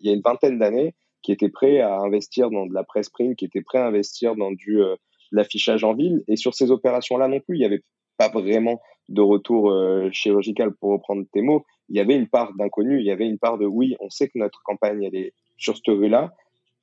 il y a une vingtaine d'années, qui était prêt à investir dans de la presse print, qui était prêt à investir dans du euh, l'affichage en ville. Et sur ces opérations-là non plus, il n'y avait pas vraiment de retour euh, chirurgical pour reprendre tes mots. Il y avait une part d'inconnu, il y avait une part de oui, on sait que notre campagne elle est sur cette rue-là.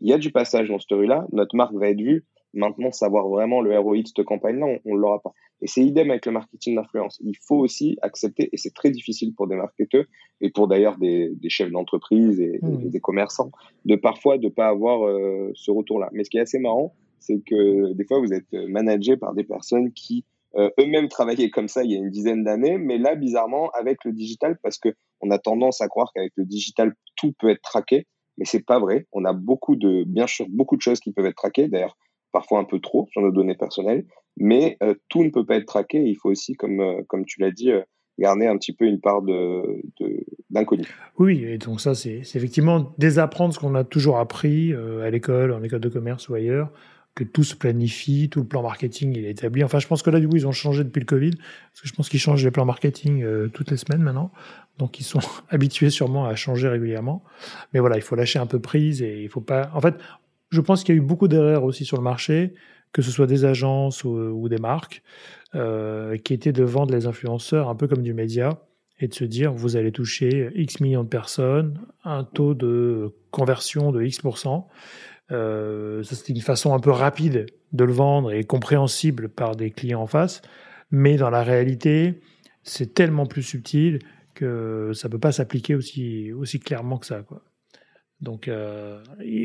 Il y a du passage dans cette rue-là, notre marque va être vue. Maintenant, savoir vraiment le ROI de cette campagne-là, on ne l'aura pas. Et c'est idem avec le marketing d'influence. Il faut aussi accepter, et c'est très difficile pour des marketeurs et pour d'ailleurs des, des, chefs d'entreprise et, mmh. des commerçants, de parfois de pas avoir euh, ce retour-là. Mais ce qui est assez marrant, c'est que des fois vous êtes managé par des personnes qui euh, eux-mêmes travaillaient comme ça il y a une dizaine d'années, mais là bizarrement avec le digital, parce que on a tendance à croire qu'avec le digital tout peut être traqué, mais c'est pas vrai. On a beaucoup de, bien sûr, beaucoup de choses qui peuvent être traquées. D'ailleurs, parfois un peu trop sur nos données personnelles, mais euh, tout ne peut pas être traqué. Il faut aussi, comme, euh, comme tu l'as dit, euh, garder un petit peu une part d'inconnu. De, oui, et donc ça, c'est effectivement désapprendre ce qu'on a toujours appris à l'école, en école de commerce ou ailleurs, que tout se planifie, tout le plan marketing il est établi. Enfin, je pense que là, du coup, ils ont changé depuis le Covid, parce que je pense qu'ils changent les plans marketing toutes les semaines maintenant. Donc, ils sont habitués sûrement à changer régulièrement. Mais voilà, il faut lâcher un peu prise et il faut pas. En fait, je pense qu'il y a eu beaucoup d'erreurs aussi sur le marché, que ce soit des agences ou, des marques, euh, qui étaient de vendre les influenceurs un peu comme du média et de se dire vous allez toucher X millions de personnes, un taux de conversion de X%. Euh, ça, c'était une façon un peu rapide de le vendre et compréhensible par des clients en face. Mais dans la réalité, c'est tellement plus subtil que ça ne peut pas s'appliquer aussi, aussi clairement que ça. Quoi. Donc euh,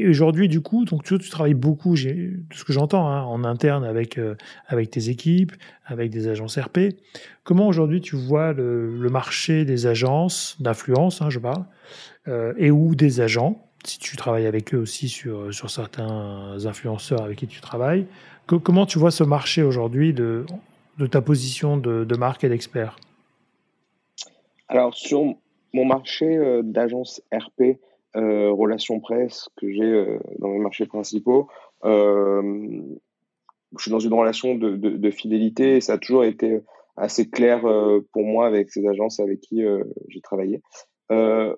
aujourd'hui, du coup, donc tu, travailles beaucoup, de ce que j'entends, hein, en interne avec euh, avec tes équipes, avec des agences RP. Comment aujourd'hui tu vois le, marché des agences d'influence, hein, je parle, euh, et ou des agents, si tu travailles avec eux aussi sur sur certains influenceurs avec qui tu travailles. comment tu vois ce marché aujourd'hui de de ta position de, de marque et d'expert? Alors sur mon marché d'agence RP relations presse que j'ai euh, dans mes marchés principaux, euh, je suis dans une relation de, fidélité et ça a toujours été assez clair pour moi avec ces agences avec qui j'ai travaillé. en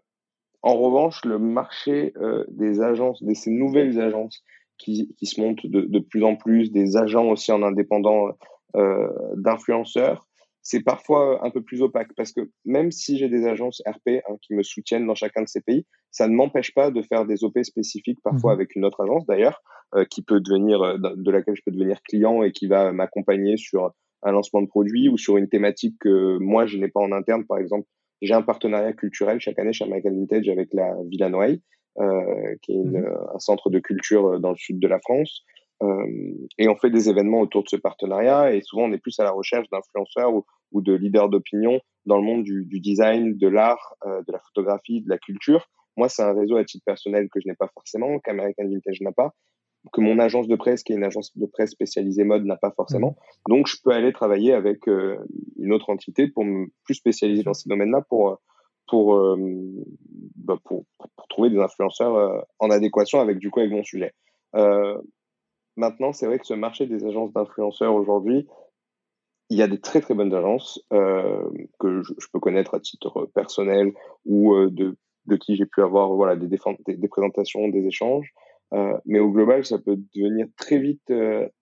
revanche, le marché des agences, de ces nouvelles agences qui, se montent de, plus en plus, des agents aussi en indépendant d'influenceurs, c'est parfois un peu plus opaque parce que même si j'ai des agences RP hein, qui me soutiennent dans chacun de ces pays, ça ne m'empêche pas de faire des OP spécifiques parfois mhm. avec une autre agence d'ailleurs, euh, qui peut devenir euh, de laquelle je peux devenir client et qui va m'accompagner sur un lancement de produit ou sur une thématique que moi je n'ai pas en interne. Par exemple, j'ai un partenariat culturel chaque année chez American Vintage avec la Villa Noailles, euh, qui est mhm. un centre de culture dans le sud de la France. Euh, et on fait des événements autour de ce partenariat et souvent on est plus à la recherche d'influenceurs ou, ou, de leaders d'opinion dans le monde du, du design, de l'art, euh, de la photographie, de la culture. Moi, c'est un réseau à titre personnel que je n'ai pas forcément, qu'American Vintage n'a pas, que mon agence de presse, qui est une agence de presse spécialisée mode, n'a pas forcément. Mmh. Donc, je peux aller travailler avec euh, une autre entité pour me plus spécialiser dans ces domaines-là pour pour, euh, bah pour, pour, trouver des influenceurs en adéquation avec du coup avec mon sujet. Maintenant, c'est vrai que ce marché des agences d'influenceurs aujourd'hui, il y a des très très bonnes agences euh, que je, peux connaître à titre personnel ou euh, de, de qui j'ai pu avoir voilà des, des, des, présentations, des échanges. Euh, mais au global, ça peut devenir très vite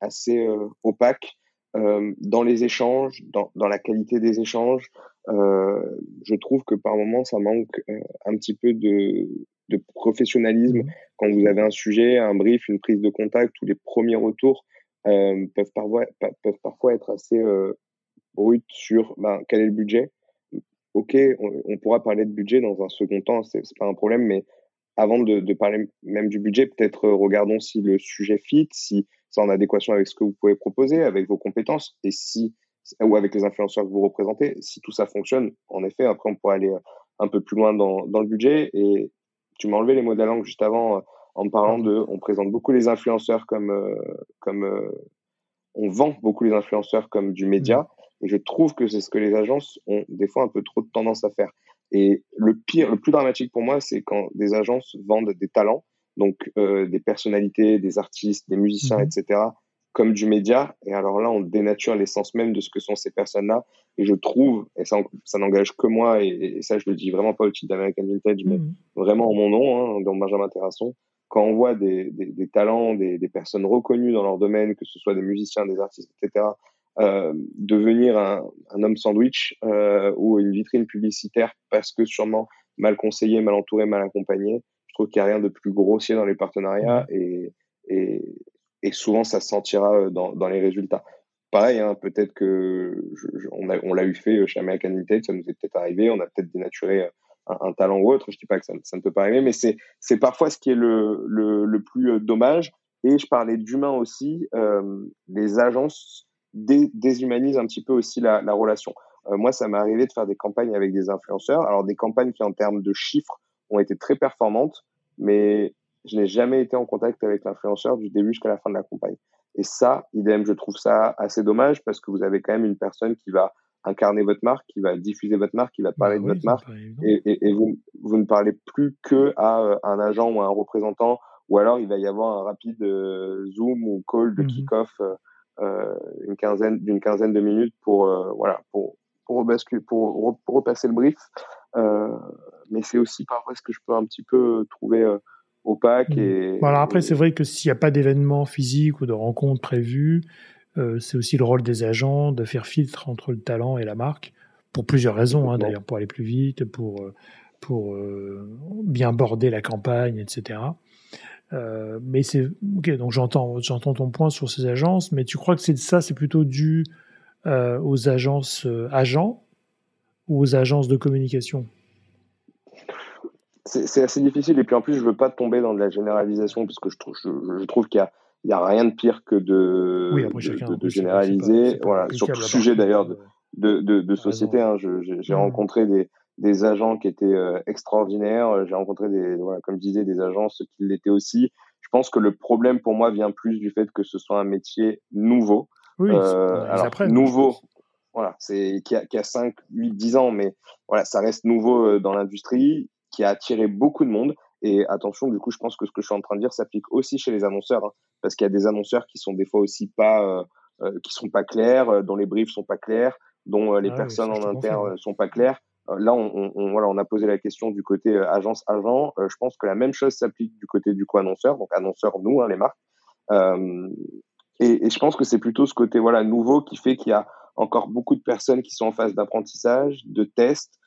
assez opaque dans les échanges, dans, dans, la qualité des échanges. je trouve que par moments, ça manque un petit peu de, de professionnalisme mmh. quand vous avez un sujet, un brief, une prise de contact ou les premiers retours euh, peuvent, parfois, peuvent parfois être assez euh, brutes sur ben, quel est le budget. Ok, on, pourra parler de budget dans un second temps, c'est pas un problème, mais avant de, de parler même du budget, peut-être euh, regardons si le sujet fit, si c'est en adéquation avec ce que vous pouvez proposer, avec vos compétences, et si ou avec les influenceurs que vous représentez. Si tout ça fonctionne, en effet, après on pourra aller un peu plus loin dans, dans le budget. Et tu m'as enlevé les mots de la langue juste avant en parlant de, on présente beaucoup les influenceurs comme, euh, comme euh, on vend beaucoup les influenceurs comme du média. Mmh. Et je trouve que c'est ce que les agences ont des fois un peu trop de tendance à faire. Et le pire, le plus dramatique pour moi, c'est quand des agences vendent des talents, donc euh, des personnalités, des artistes, des musiciens, mmh. etc., comme du média. Et alors là, on dénature l'essence même de ce que sont ces personnes-là. Et je trouve, et ça, ça n'engage que moi, et, ça, je le dis vraiment pas au titre d'American Vintage, mais mmh. vraiment en mon nom, hein, dans Benjamin Terrasson, quand on voit des, des, des talents, des, des, personnes reconnues dans leur domaine, que ce soit des musiciens, des artistes, etc., euh, devenir un, un, homme sandwich euh, ou une vitrine publicitaire parce que sûrement mal conseillé, mal entouré, mal accompagné, je trouve qu'il n'y a rien de plus grossier dans les partenariats et, et, et souvent ça se sentira euh, dans, dans les résultats. Pareil, hein, peut-être que on, a, on l'a eu fait chez American ça nous est peut-être arrivé, on a peut-être dénaturé euh, un, talent ou autre. Je dis pas que ça, ça ne peut pas arriver, mais c'est c'est parfois ce qui est le, le, le plus euh, dommage. Et je parlais d'humain aussi. Euh, les agences dé, déshumanisent un petit peu aussi la, la relation. Euh, moi, ça m'est arrivé de faire des campagnes avec des influenceurs. Alors des campagnes qui, en termes de chiffres, ont été très performantes, mais je n'ai jamais été en contact avec l'influenceur du début jusqu'à la fin de la campagne. Et ça, idem, je trouve ça assez dommage parce que vous avez quand même une personne qui va incarner votre marque, qui va diffuser votre marque, qui va parler bah de votre marque. Et, et, et, vous, vous ne parlez plus que à euh, un agent ou à un représentant, ou alors il va y avoir un rapide euh, zoom ou call de mmh kick-off euh, une quinzaine d'une quinzaine de minutes pour voilà pour pour, pour, pour repasser le brief. mais c'est aussi parfois ce que je peux un petit peu trouver opaque. Et, alors après, c'est vrai que s'il n'y a pas d'événement physique ou de rencontre prévue, euh, c'est aussi le rôle des agents de faire filtre entre le talent et la marque, pour plusieurs raisons, hein, d'ailleurs, pour aller plus vite, pour, euh, pour euh, bien border la campagne, etc. mais c'est ok, donc j'entends, j'entends ton point sur ces agences, mais tu crois que c'est ça, c'est plutôt dû aux agences agents ou aux agences de communication? C'est assez difficile et puis en plus je veux pas tomber dans de la généralisation parce que je trouve je trouve qu'il y a il n'y a rien de pire que de, de, généraliser. voilà, sur tout sujet d'ailleurs de, société. Hein, J'ai mmh. rencontré des, des agents qui étaient euh, extraordinaires. J'ai rencontré des, voilà, comme je disais, des agences qui l'étaient aussi. Je pense que le problème pour moi vient plus du fait que ce soit un métier nouveau. Oui, euh, alors, nouveau. Voilà, c'est qui a, qui a 5, 8, 10 ans, mais voilà, ça reste nouveau euh, dans l'industrie, qui a attiré beaucoup de monde. Et attention, du coup, je pense que ce que je suis en train de dire s'applique aussi chez les annonceurs, hein, parce qu'il y a des annonceurs qui sont des fois aussi pas, euh, euh qui sont pas clairs, euh, dont les briefs sont pas clairs, dont euh, les ah personnes en interne sont pas claires. Là, on, on, voilà, on a posé la question du côté agence-agent. je pense que la même chose s'applique du côté du co-annonceur, donc annonceur nous, hein, les marques. Et, et, je pense que c'est plutôt ce côté voilà nouveau qui fait qu'il y a encore beaucoup de personnes qui sont en phase d'apprentissage, de tests.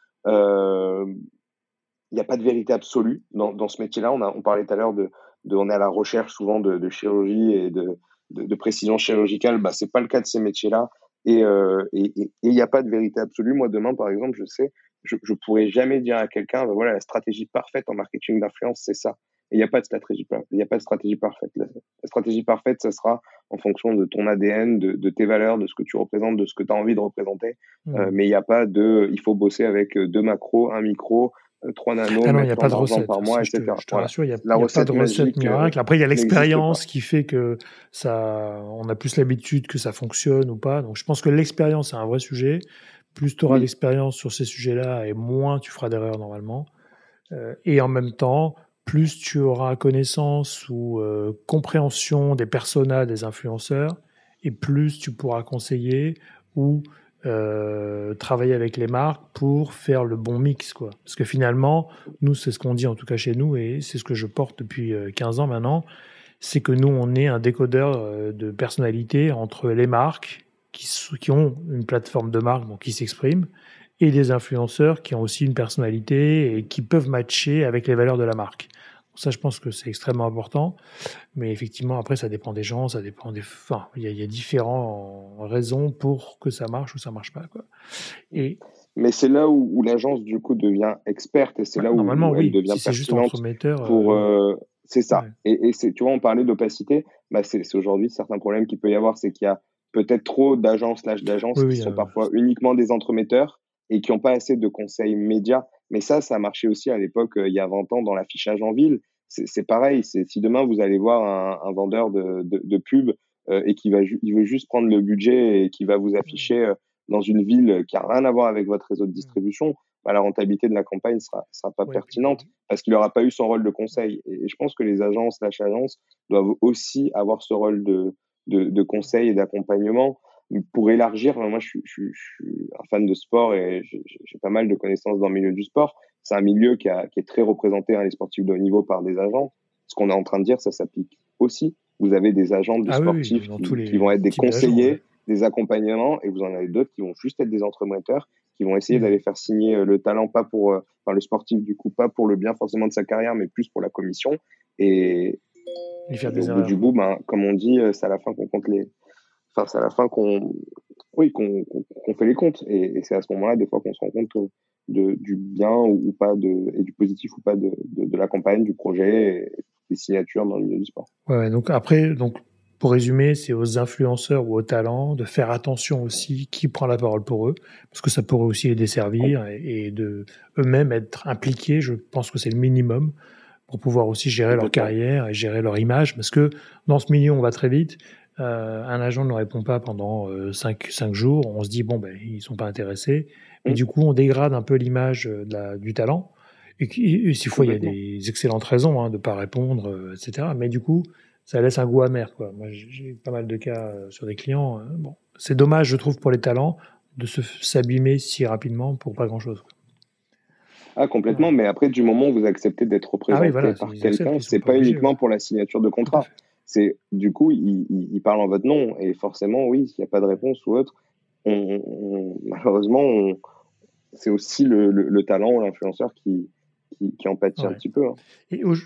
Il n'y a pas de vérité absolue dans, dans ce métier-là. On, a, on parlait tout à l'heure de, de, on est à la recherche souvent de, de chirurgie et de, de, de, précision chirurgicale. Bah, c'est pas le cas de ces métiers-là. Et euh, il et, et, n'y a pas de vérité absolue. Moi, demain, par exemple, je sais, je, je pourrais jamais dire à quelqu'un, bah, voilà, la stratégie parfaite en marketing d'influence, c'est ça. Il n'y a pas de stratégie, il n'y a pas de stratégie parfaite. La, stratégie parfaite, ça sera en fonction de ton ADN, de, de, tes valeurs, de ce que tu représentes, de ce que tu as envie de représenter. Mmh. Euh, mais il n'y a pas de, il faut bosser avec deux macros, un micro, 3 nanos, ah non, il n'y a pas de recette par mois, etc. Je te, rassure, il n'y a, a, pas de recette miracle. Après, il y a l'expérience qui fait que ça, on a plus l'habitude que ça fonctionne ou pas. Donc, je pense que l'expérience est un vrai sujet. Plus tu auras oui. l'expérience sur ces sujets-là et moins tu feras d'erreurs normalement. Euh, et en même temps, plus tu auras connaissance ou euh, compréhension des personas des influenceurs et plus tu pourras conseiller ou euh, travailler avec les marques pour faire le bon mix. Quoi. Parce que finalement, nous, c'est ce qu'on dit en tout cas chez nous, et c'est ce que je porte depuis 15 ans maintenant, c'est que nous, on est un décodeur de personnalité entre les marques qui, qui ont une plateforme de marque qui s'expriment et des influenceurs qui ont aussi une personnalité et qui peuvent matcher avec les valeurs de la marque. Ça, je pense que c'est extrêmement important. Mais effectivement, après, ça dépend des gens, ça dépend des. Enfin, il y, a différentes raisons pour que ça marche ou ça marche pas. Quoi. Et. Mais c'est là où, l'agence, du coup, devient experte et c'est là où, normalement, elle oui. devient si pertinente pour. Euh, euh, c'est ça. Et, et tu vois, on parlait d'opacité. Bah, c'est aujourd'hui certains problèmes qu'il peut y avoir. C'est qu'il y a peut-être trop d'agences slash d'agences qui sont parfois uniquement des entremetteurs et qui n'ont pas assez de conseils médias. Mais ça, ça a marché aussi à l'époque, euh, il y a 20 ans, dans l'affichage en ville. C'est pareil. Si demain vous allez voir un, un vendeur de, de, de pub euh, et qui veut juste prendre le budget et qui va vous afficher mmh. euh, dans une ville qui a rien à voir avec votre réseau de mmh. distribution, bah, la rentabilité de la campagne sera, sera pas pertinente parce qu'il n'aura pas eu son rôle de conseil. Et, je pense que les agences, slash agences doivent aussi avoir ce rôle de, de, de conseil et d'accompagnement pour élargir, moi je suis, je, suis, un fan de sport et j'ai pas mal de connaissances dans le milieu du sport. C'est un milieu qui, a, qui, est très représenté, hein, les sportifs de haut niveau, par des agents. Ce qu'on est en train de dire, ça s'applique aussi. Vous avez des agents de ah sportifs qui, vont être des conseillers, des accompagnements, et vous en avez d'autres qui vont juste être des entrepreneurs, qui vont essayer mmh. d'aller faire signer euh, le talent, pas pour, euh, enfin le sportif du coup, pas pour le bien forcément de sa carrière, mais plus pour la commission. Et, faire des au bout du bout, ben, comme on dit, euh, c'est à la fin qu'on compte les, enfin, c'est à la fin qu'on, oui, qu'on fait les comptes. Et, c'est à ce moment-là, des fois, qu'on se rend compte de, du bien ou, pas de, et du positif ou pas de, de, la campagne, du projet, et des signatures dans le milieu du sport. Ouais, donc après, donc, pour résumer, c'est aux influenceurs ou aux talents de faire attention aussi qui prend la parole pour eux, parce que ça pourrait aussi les desservir et, et de eux-mêmes être impliqués. Je pense que c'est le minimum pour pouvoir aussi gérer leur carrière et gérer leur image, parce que dans ce milieu, on va très vite. Euh, un agent ne répond pas pendant 5 euh, jours, on se dit, bon, ben, ils sont pas intéressés. Et mm. du coup, on dégrade un peu l'image euh, du talent. Et, s'il faut, il y a des excellentes raisons hein, de ne pas répondre, etc. Mais du coup, ça laisse un goût amer. Quoi. Moi, j'ai pas mal de cas sur des clients. Bon, c'est dommage, je trouve, pour les talents de se s'abîmer si rapidement pour pas grand-chose. Ah, complètement. Mais après, du moment où vous acceptez d'être ah représenté par quelqu'un, c'est pas, pas uniquement pour la signature de contrat c'est du coup, il, parle en votre nom et forcément, oui, s'il n'y a pas de réponse ou autre, on, malheureusement, c'est aussi le, talent ou l'influenceur qui, qui, en pâtit un petit peu. Hein.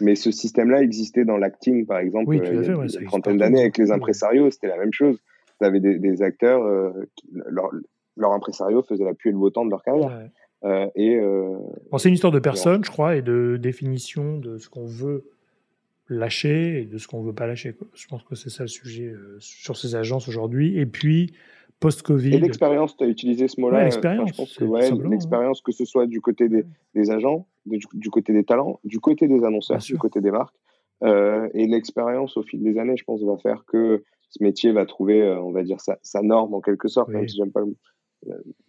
Mais ce système-là existait dans l'acting, par exemple, euh, il y a, une trentaine d'années avec les impresarios, c'était la même chose. Vous avez des, acteurs, euh, leur, leur impresario faisait la pluie et le beau temps de leur carrière. Euh, et c'est une histoire de personne, je crois, et de définition de ce qu'on veut lâcher et de ce qu'on veut pas lâcher. Je pense que c'est ça le sujet euh, sur ces agences aujourd'hui. Et puis, post-Covid. Et l'expérience, tu as utilisé ce mot-là. l'expérience. je pense que hein. l'expérience, que ce soit du côté des, des agents, du, côté des talents, du côté des annonceurs, du côté des marques. Euh, et l'expérience, au fil des années, je pense, va faire que ce métier va trouver, euh, on va dire, sa, sa, norme en quelque sorte, même si j'aime pas le,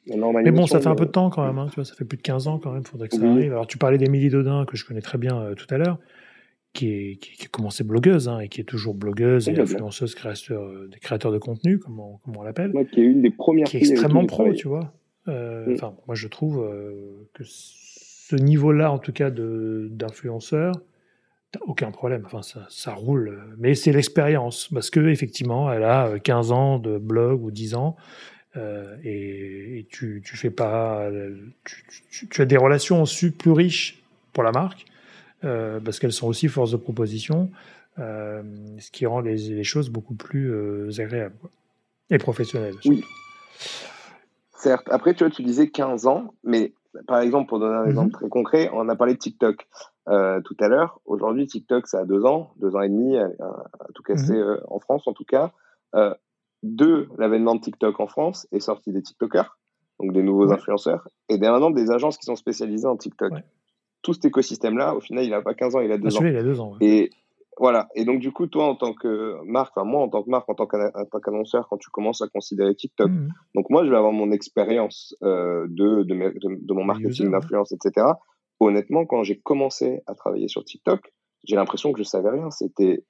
mais bon, ça fait un peu de temps quand même, hein, tu vois, ça fait plus de 15 ans quand même, faudrait que ça arrive. Alors tu parlais d'Émilie Dodin, que je connais très bien tout à l'heure qui, est, qui, a commencé blogueuse hein, et qui est toujours blogueuse et influenceuse, créateur, des créateurs de contenu, comme on, on l'appelle. qui est une des premières. Qui est extrêmement pro, tu vois. Euh, mm. Moi, je trouve euh, que ce niveau-là, en tout cas, d'influenceur, aucun problème. Enfin, ça, ça roule. Mais c'est l'expérience. Parce que effectivement, elle a 15 ans de blog ou 10 ans. Euh, et, tu, tu fais pas. Tu, tu, as des relations plus riches pour la marque euh, parce qu'elles sont aussi force de proposition, euh, ce qui rend les, choses beaucoup plus euh, agréables et professionnelles. Oui. Certes. Après, tu vois, tu disais 15 ans, mais par exemple, pour donner un exemple mhm. très concret, on a parlé de TikTok tout à l'heure. Aujourd'hui, TikTok, ça a deux ans, deux ans et demi, à, tout casser mhm. en France en tout cas. de l'avènement de TikTok en France est sorti des TikTokers, donc des nouveaux influenceurs, et maintenant des agences qui sont spécialisées en TikTok tout cet écosystème-là, au final, il n'a pas 15 ans, il a 2 ah, ans. Il a 2 ans. Et voilà. Et donc, du coup, toi, en tant que marque, enfin, moi, en tant que marque, en tant qu'annonceur, quand tu commences à considérer TikTok, mmh. donc moi, je vais avoir mon expérience euh, de, de, de, mon marketing d'influence, etc. Honnêtement, quand j'ai commencé à travailler sur TikTok, j'ai l'impression que je savais rien. C'était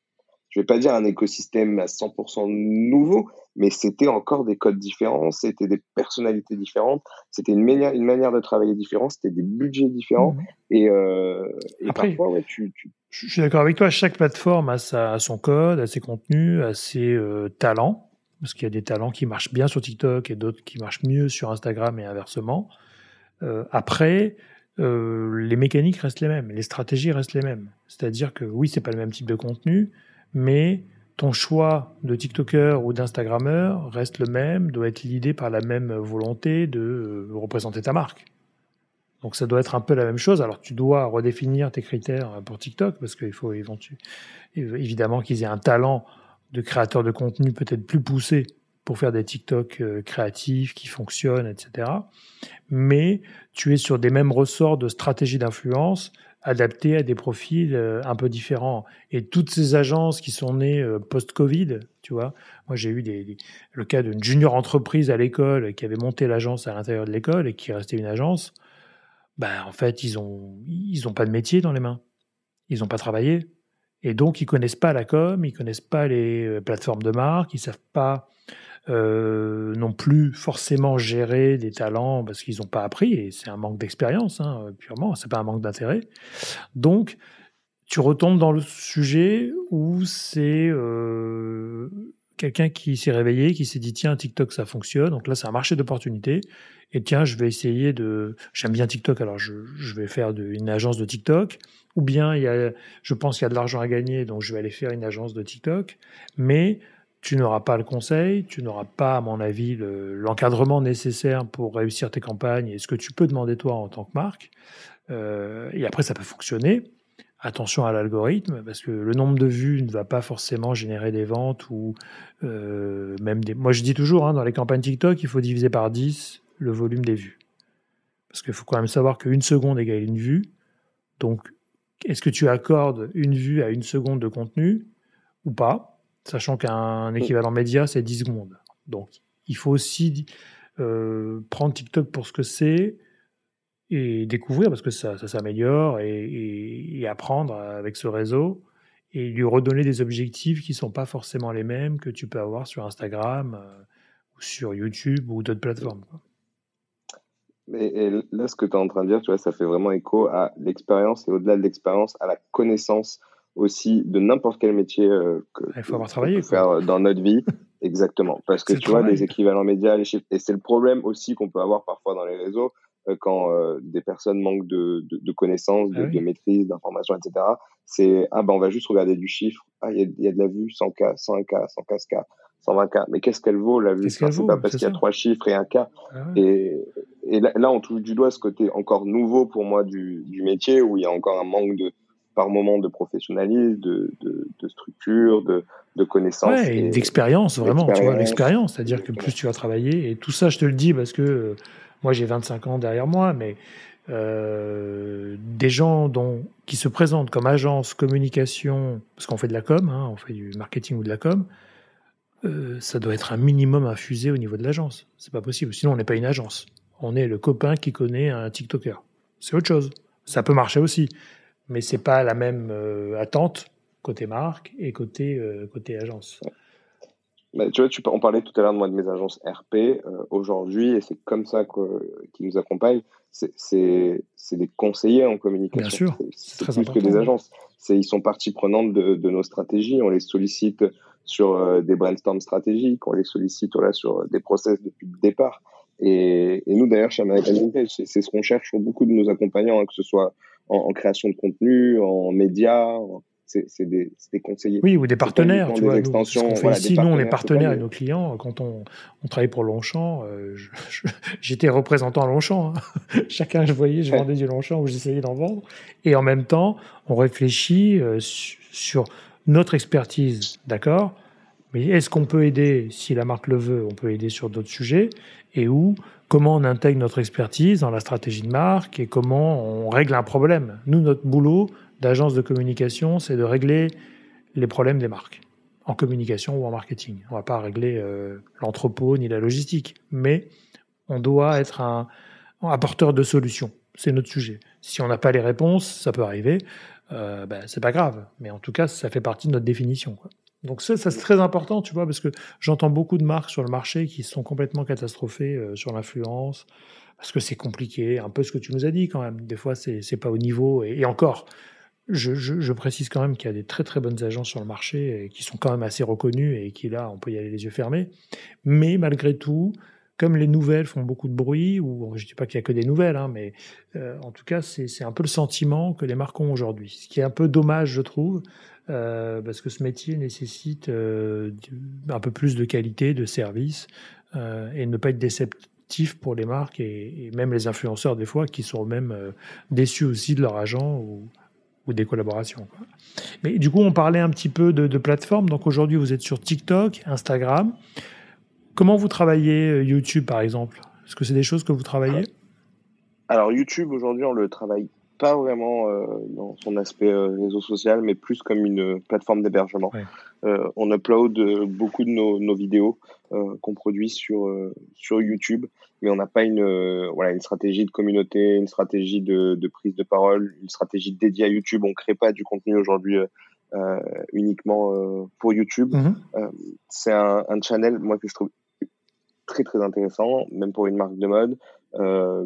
je vais pas dire un écosystème à 100% nouveau, mais c'était encore des codes différents, c'était des personnalités différentes, c'était une manière, une manière de travailler différente, c'était des budgets différents. Mmh. Et, euh, et parfois, ouais, tu, tu... Je suis d'accord avec toi, chaque plateforme a, sa, son code, a ses contenus, a ses euh, talents, parce qu'il y a des talents qui marchent bien sur TikTok et d'autres qui marchent mieux sur Instagram et inversement. Euh, après, euh, les mécaniques restent les mêmes, les stratégies restent les mêmes. C'est-à-dire que oui, c'est pas le même type de contenu, mais ton choix de TikToker ou d'Instagrammeur reste le même, doit être guidé par la même volonté de euh, représenter ta marque. Donc ça doit être un peu la même chose. Alors tu dois redéfinir tes critères pour TikTok parce qu'il faut évidemment qu'ils aient un talent de créateur de contenu peut-être plus poussé pour faire des TikTok euh, créatifs qui fonctionnent, etc. Mais tu es sur des mêmes ressorts de stratégie d'influence adaptés à des profils euh, un peu différents. Et toutes ces agences qui sont nées euh, post-Covid, tu vois, moi j'ai eu des, le cas d'une junior entreprise à l'école qui avait monté l'agence à l'intérieur de l'école et qui restait une agence. Ben, en fait, ils ont, ils ont pas de métier dans les mains. Ils n'ont pas travaillé. Et donc, ils connaissent pas la com, ils connaissent pas les plateformes de marque, ils savent pas euh, non plus forcément gérer des talents parce qu'ils n'ont pas appris et c'est un manque d'expérience hein, purement, c'est pas un manque d'intérêt. Donc tu retombes dans le sujet où c'est euh, quelqu'un qui s'est réveillé, qui s'est dit tiens TikTok ça fonctionne, donc là c'est un marché d'opportunités. Et tiens je vais essayer de, j'aime bien TikTok alors je, vais faire une agence de TikTok. Ou bien il y a, je pense qu'il y a de l'argent à gagner donc je vais aller faire une agence de TikTok, mais tu n'auras pas le conseil, tu n'auras pas, à mon avis, l'encadrement nécessaire pour réussir tes campagnes et ce que tu peux demander toi en tant que marque. Euh, et après, ça peut fonctionner. Attention à l'algorithme, parce que le nombre de vues ne va pas forcément générer des ventes ou euh, même des. Moi, je dis toujours, hein, dans les campagnes TikTok, il faut diviser par 10 le volume des vues. Parce qu'il faut quand même savoir qu'une seconde égale une vue. Donc, est-ce que tu accordes une vue à une seconde de contenu ou pas? Sachant qu'un équivalent média, c'est 10 secondes. Donc, il faut aussi euh, prendre TikTok pour ce que c'est et découvrir, parce que ça, s'améliore, et, apprendre avec ce réseau, et lui redonner des objectifs qui ne sont pas forcément les mêmes que tu peux avoir sur Instagram, euh, ou sur YouTube, ou d'autres plateformes. Mais là, ce que tu es en train de dire, tu vois, ça fait vraiment écho à l'expérience, et au-delà de l'expérience, à la connaissance aussi de n'importe quel métier euh, que il faut avoir travaillé faire euh, dans notre vie. Exactement. Parce que tu vois les équivalents médias les chiffres et c'est le problème aussi qu'on peut avoir parfois dans les réseaux euh, quand des personnes manquent de, de, connaissances de, ah maîtrise d'informations etc c'est ah ben on va juste regarder du chiffre. Ah il y, y a, de la vue 100k 100k 115k 120k mais qu'est-ce qu'elle vaut la vue? C'est pas parce qu'il y a trois chiffres et un k ah et, et là, là, on touche du doigt ce côté encore nouveau pour moi du, du métier où il y a encore un manque de par moment de professionnalisme, de, de, structure, de, de connaissances. et, d'expérience, vraiment, tu vois, l'expérience. C'est-à-dire que plus tu vas travailler, et tout ça, je te le dis parce que euh, moi, j'ai 25 ans derrière moi, mais euh, des gens dont, qui se présentent comme agence communication, parce qu'on fait de la com, hein, on fait du marketing ou de la com, euh, ça doit être un minimum infusé au niveau de l'agence. C'est pas possible. Sinon, on n'est pas une agence. On est le copain qui connaît un TikToker. C'est autre chose. Ça peut marcher aussi mais c'est pas la même euh, attente côté marque et côté, euh, côté agence. Bah, tu vois, tu, on parlait tout à l'heure de moi de mes agences RP. Euh, aujourd'hui, et c'est comme ça qui nous accompagne, c'est des conseillers en communication. Bien sûr, c'est plus que des agences. Ils sont partie prenante de, de, nos stratégies. On les sollicite sur des brainstorms stratégiques, on les sollicite voilà, sur des process depuis le départ. Et, et nous, d'ailleurs, chez American Vintage, c'est ce qu'on cherche sur beaucoup de nos accompagnants, hein, que ce soit en, création de contenu, en médias. C'est des, des, conseillers. Oui, ou des partenaires. Tu vois, extensions, nous, ici, nous, on est partenaires et nos clients. Quand on, on travaille pour Longchamp, euh, j'étais représentant à Longchamp. Hein. Chacun, je voyais, je vendais du Longchamp ou j'essayais d'en vendre. Et en même temps, on réfléchit euh, sur notre expertise, d'accord? Mais est-ce qu'on peut aider, si la marque le veut, on peut aider sur d'autres sujets Et où comment on intègre notre expertise dans la stratégie de marque et comment on règle un problème? Nous, notre boulot d'agence de communication, c'est de régler les problèmes des marques, en communication ou en marketing. On ne va pas régler euh, l'entrepôt ni la logistique, mais on doit être un, apporteur de solutions. C'est notre sujet. Si on n'a pas les réponses, ça peut arriver. euh, ben, c'est pas grave. Mais en tout cas, ça fait partie de notre définition. Donc ça, c'est très important, tu vois, parce que j'entends beaucoup de marques sur le marché qui sont complètement catastrophées sur l'influence, parce que c'est compliqué, un peu ce que tu nous as dit quand même. Des fois, c'est pas au niveau. Et, encore, je, précise quand même qu'il y a des très très bonnes agences sur le marché et qui sont quand même assez reconnues et qui là, on peut y aller les yeux fermés. Mais malgré tout, comme les nouvelles font beaucoup de bruit, ou je ne dis pas qu'il n'y a que des nouvelles, hein, mais euh, en tout cas, c'est un peu le sentiment que les marques ont aujourd'hui. Ce qui est un peu dommage, je trouve, euh, parce que ce métier nécessite euh, un peu plus de qualité, de service, et ne pas être déceptif pour les marques et, même les influenceurs des fois qui sont même euh, déçus aussi de leur agent ou, des collaborations. Mais du coup, on parlait un petit peu de, de plateformes. Donc aujourd'hui, vous êtes sur TikTok, Instagram. Comment vous travaillez euh, YouTube par exemple? Est-ce que c'est des choses que vous travaillez? Alors YouTube aujourd'hui, on le travaille pas vraiment euh, dans son aspect réseau social, mais plus comme une plateforme d'hébergement. on upload beaucoup de nos, nos vidéos qu'on produit sur, sur YouTube mais on n'a pas une euh, voilà une stratégie de communauté, une stratégie de, de, prise de parole, une stratégie dédiée à YouTube. On crée pas du contenu aujourd'hui euh, euh uniquement euh, pour YouTube. Mm-hmm. c'est un, un, channel moi que je trouve très très intéressant, même pour une marque de mode,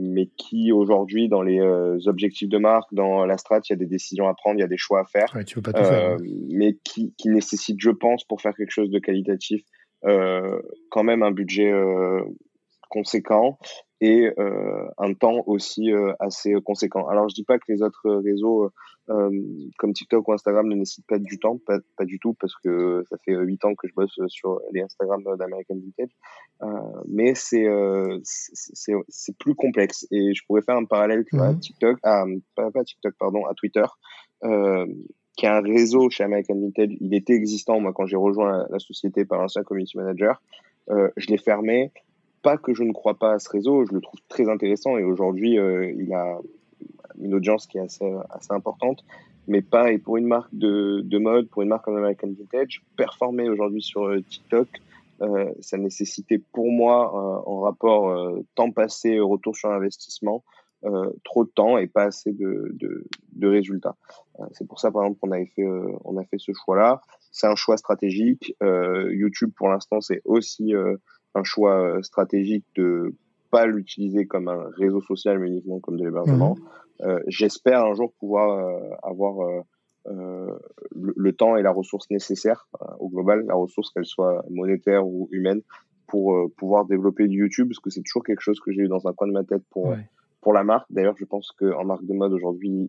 mais qui aujourd'hui dans les objectifs de marque, dans la strat, il y a des décisions à prendre, il y a des choix à faire, ouais, tu veux pas tout faire hein. mais qui, qui nécessite, je pense, pour faire quelque chose de qualitatif, quand même un budget conséquent et euh, un temps aussi euh, assez conséquent. Alors je dis pas que les autres réseaux euh, comme TikTok ou Instagram ne nécessitent pas du temps, pas, pas du tout, parce que ça fait huit ans que je bosse sur les Instagram d'American Vintage, mais c'est c'est plus complexe et je pourrais faire un parallèle vois, mhm. TikTok, à, pas, pas TikTok pardon, à Twitter. qui est un réseau chez American Vintage, il était existant moi quand j'ai rejoint la, société par l'ancien community manager. je l'ai fermé pas que je ne crois pas à ce réseau, je le trouve très intéressant et aujourd'hui, euh, il a une audience qui est assez, assez importante. Mais pareil, pour une marque de, de mode, pour une marque comme American Vintage, performer aujourd'hui sur euh, TikTok, euh, ça nécessitait pour moi, euh, en rapport euh, temps passé, retour sur investissement, trop de temps et pas assez de, de, de résultats. c'est pour ça, par exemple, qu'on avait fait, on a fait ce choix-là. C'est un choix stratégique. YouTube, pour l'instant, c'est aussi un choix euh, stratégique de pas l'utiliser comme un réseau social, mais uniquement comme de l'hébergement. Mhm. Euh, J'espère un jour pouvoir euh, avoir euh, le, le, temps et la ressource nécessaire au global, la ressource qu'elle soit monétaire ou humaine, pour pouvoir développer du YouTube, parce que c'est toujours quelque chose que j'ai eu dans un coin de ma tête pour pour la marque. D'ailleurs, je pense qu'en marque de mode aujourd'hui,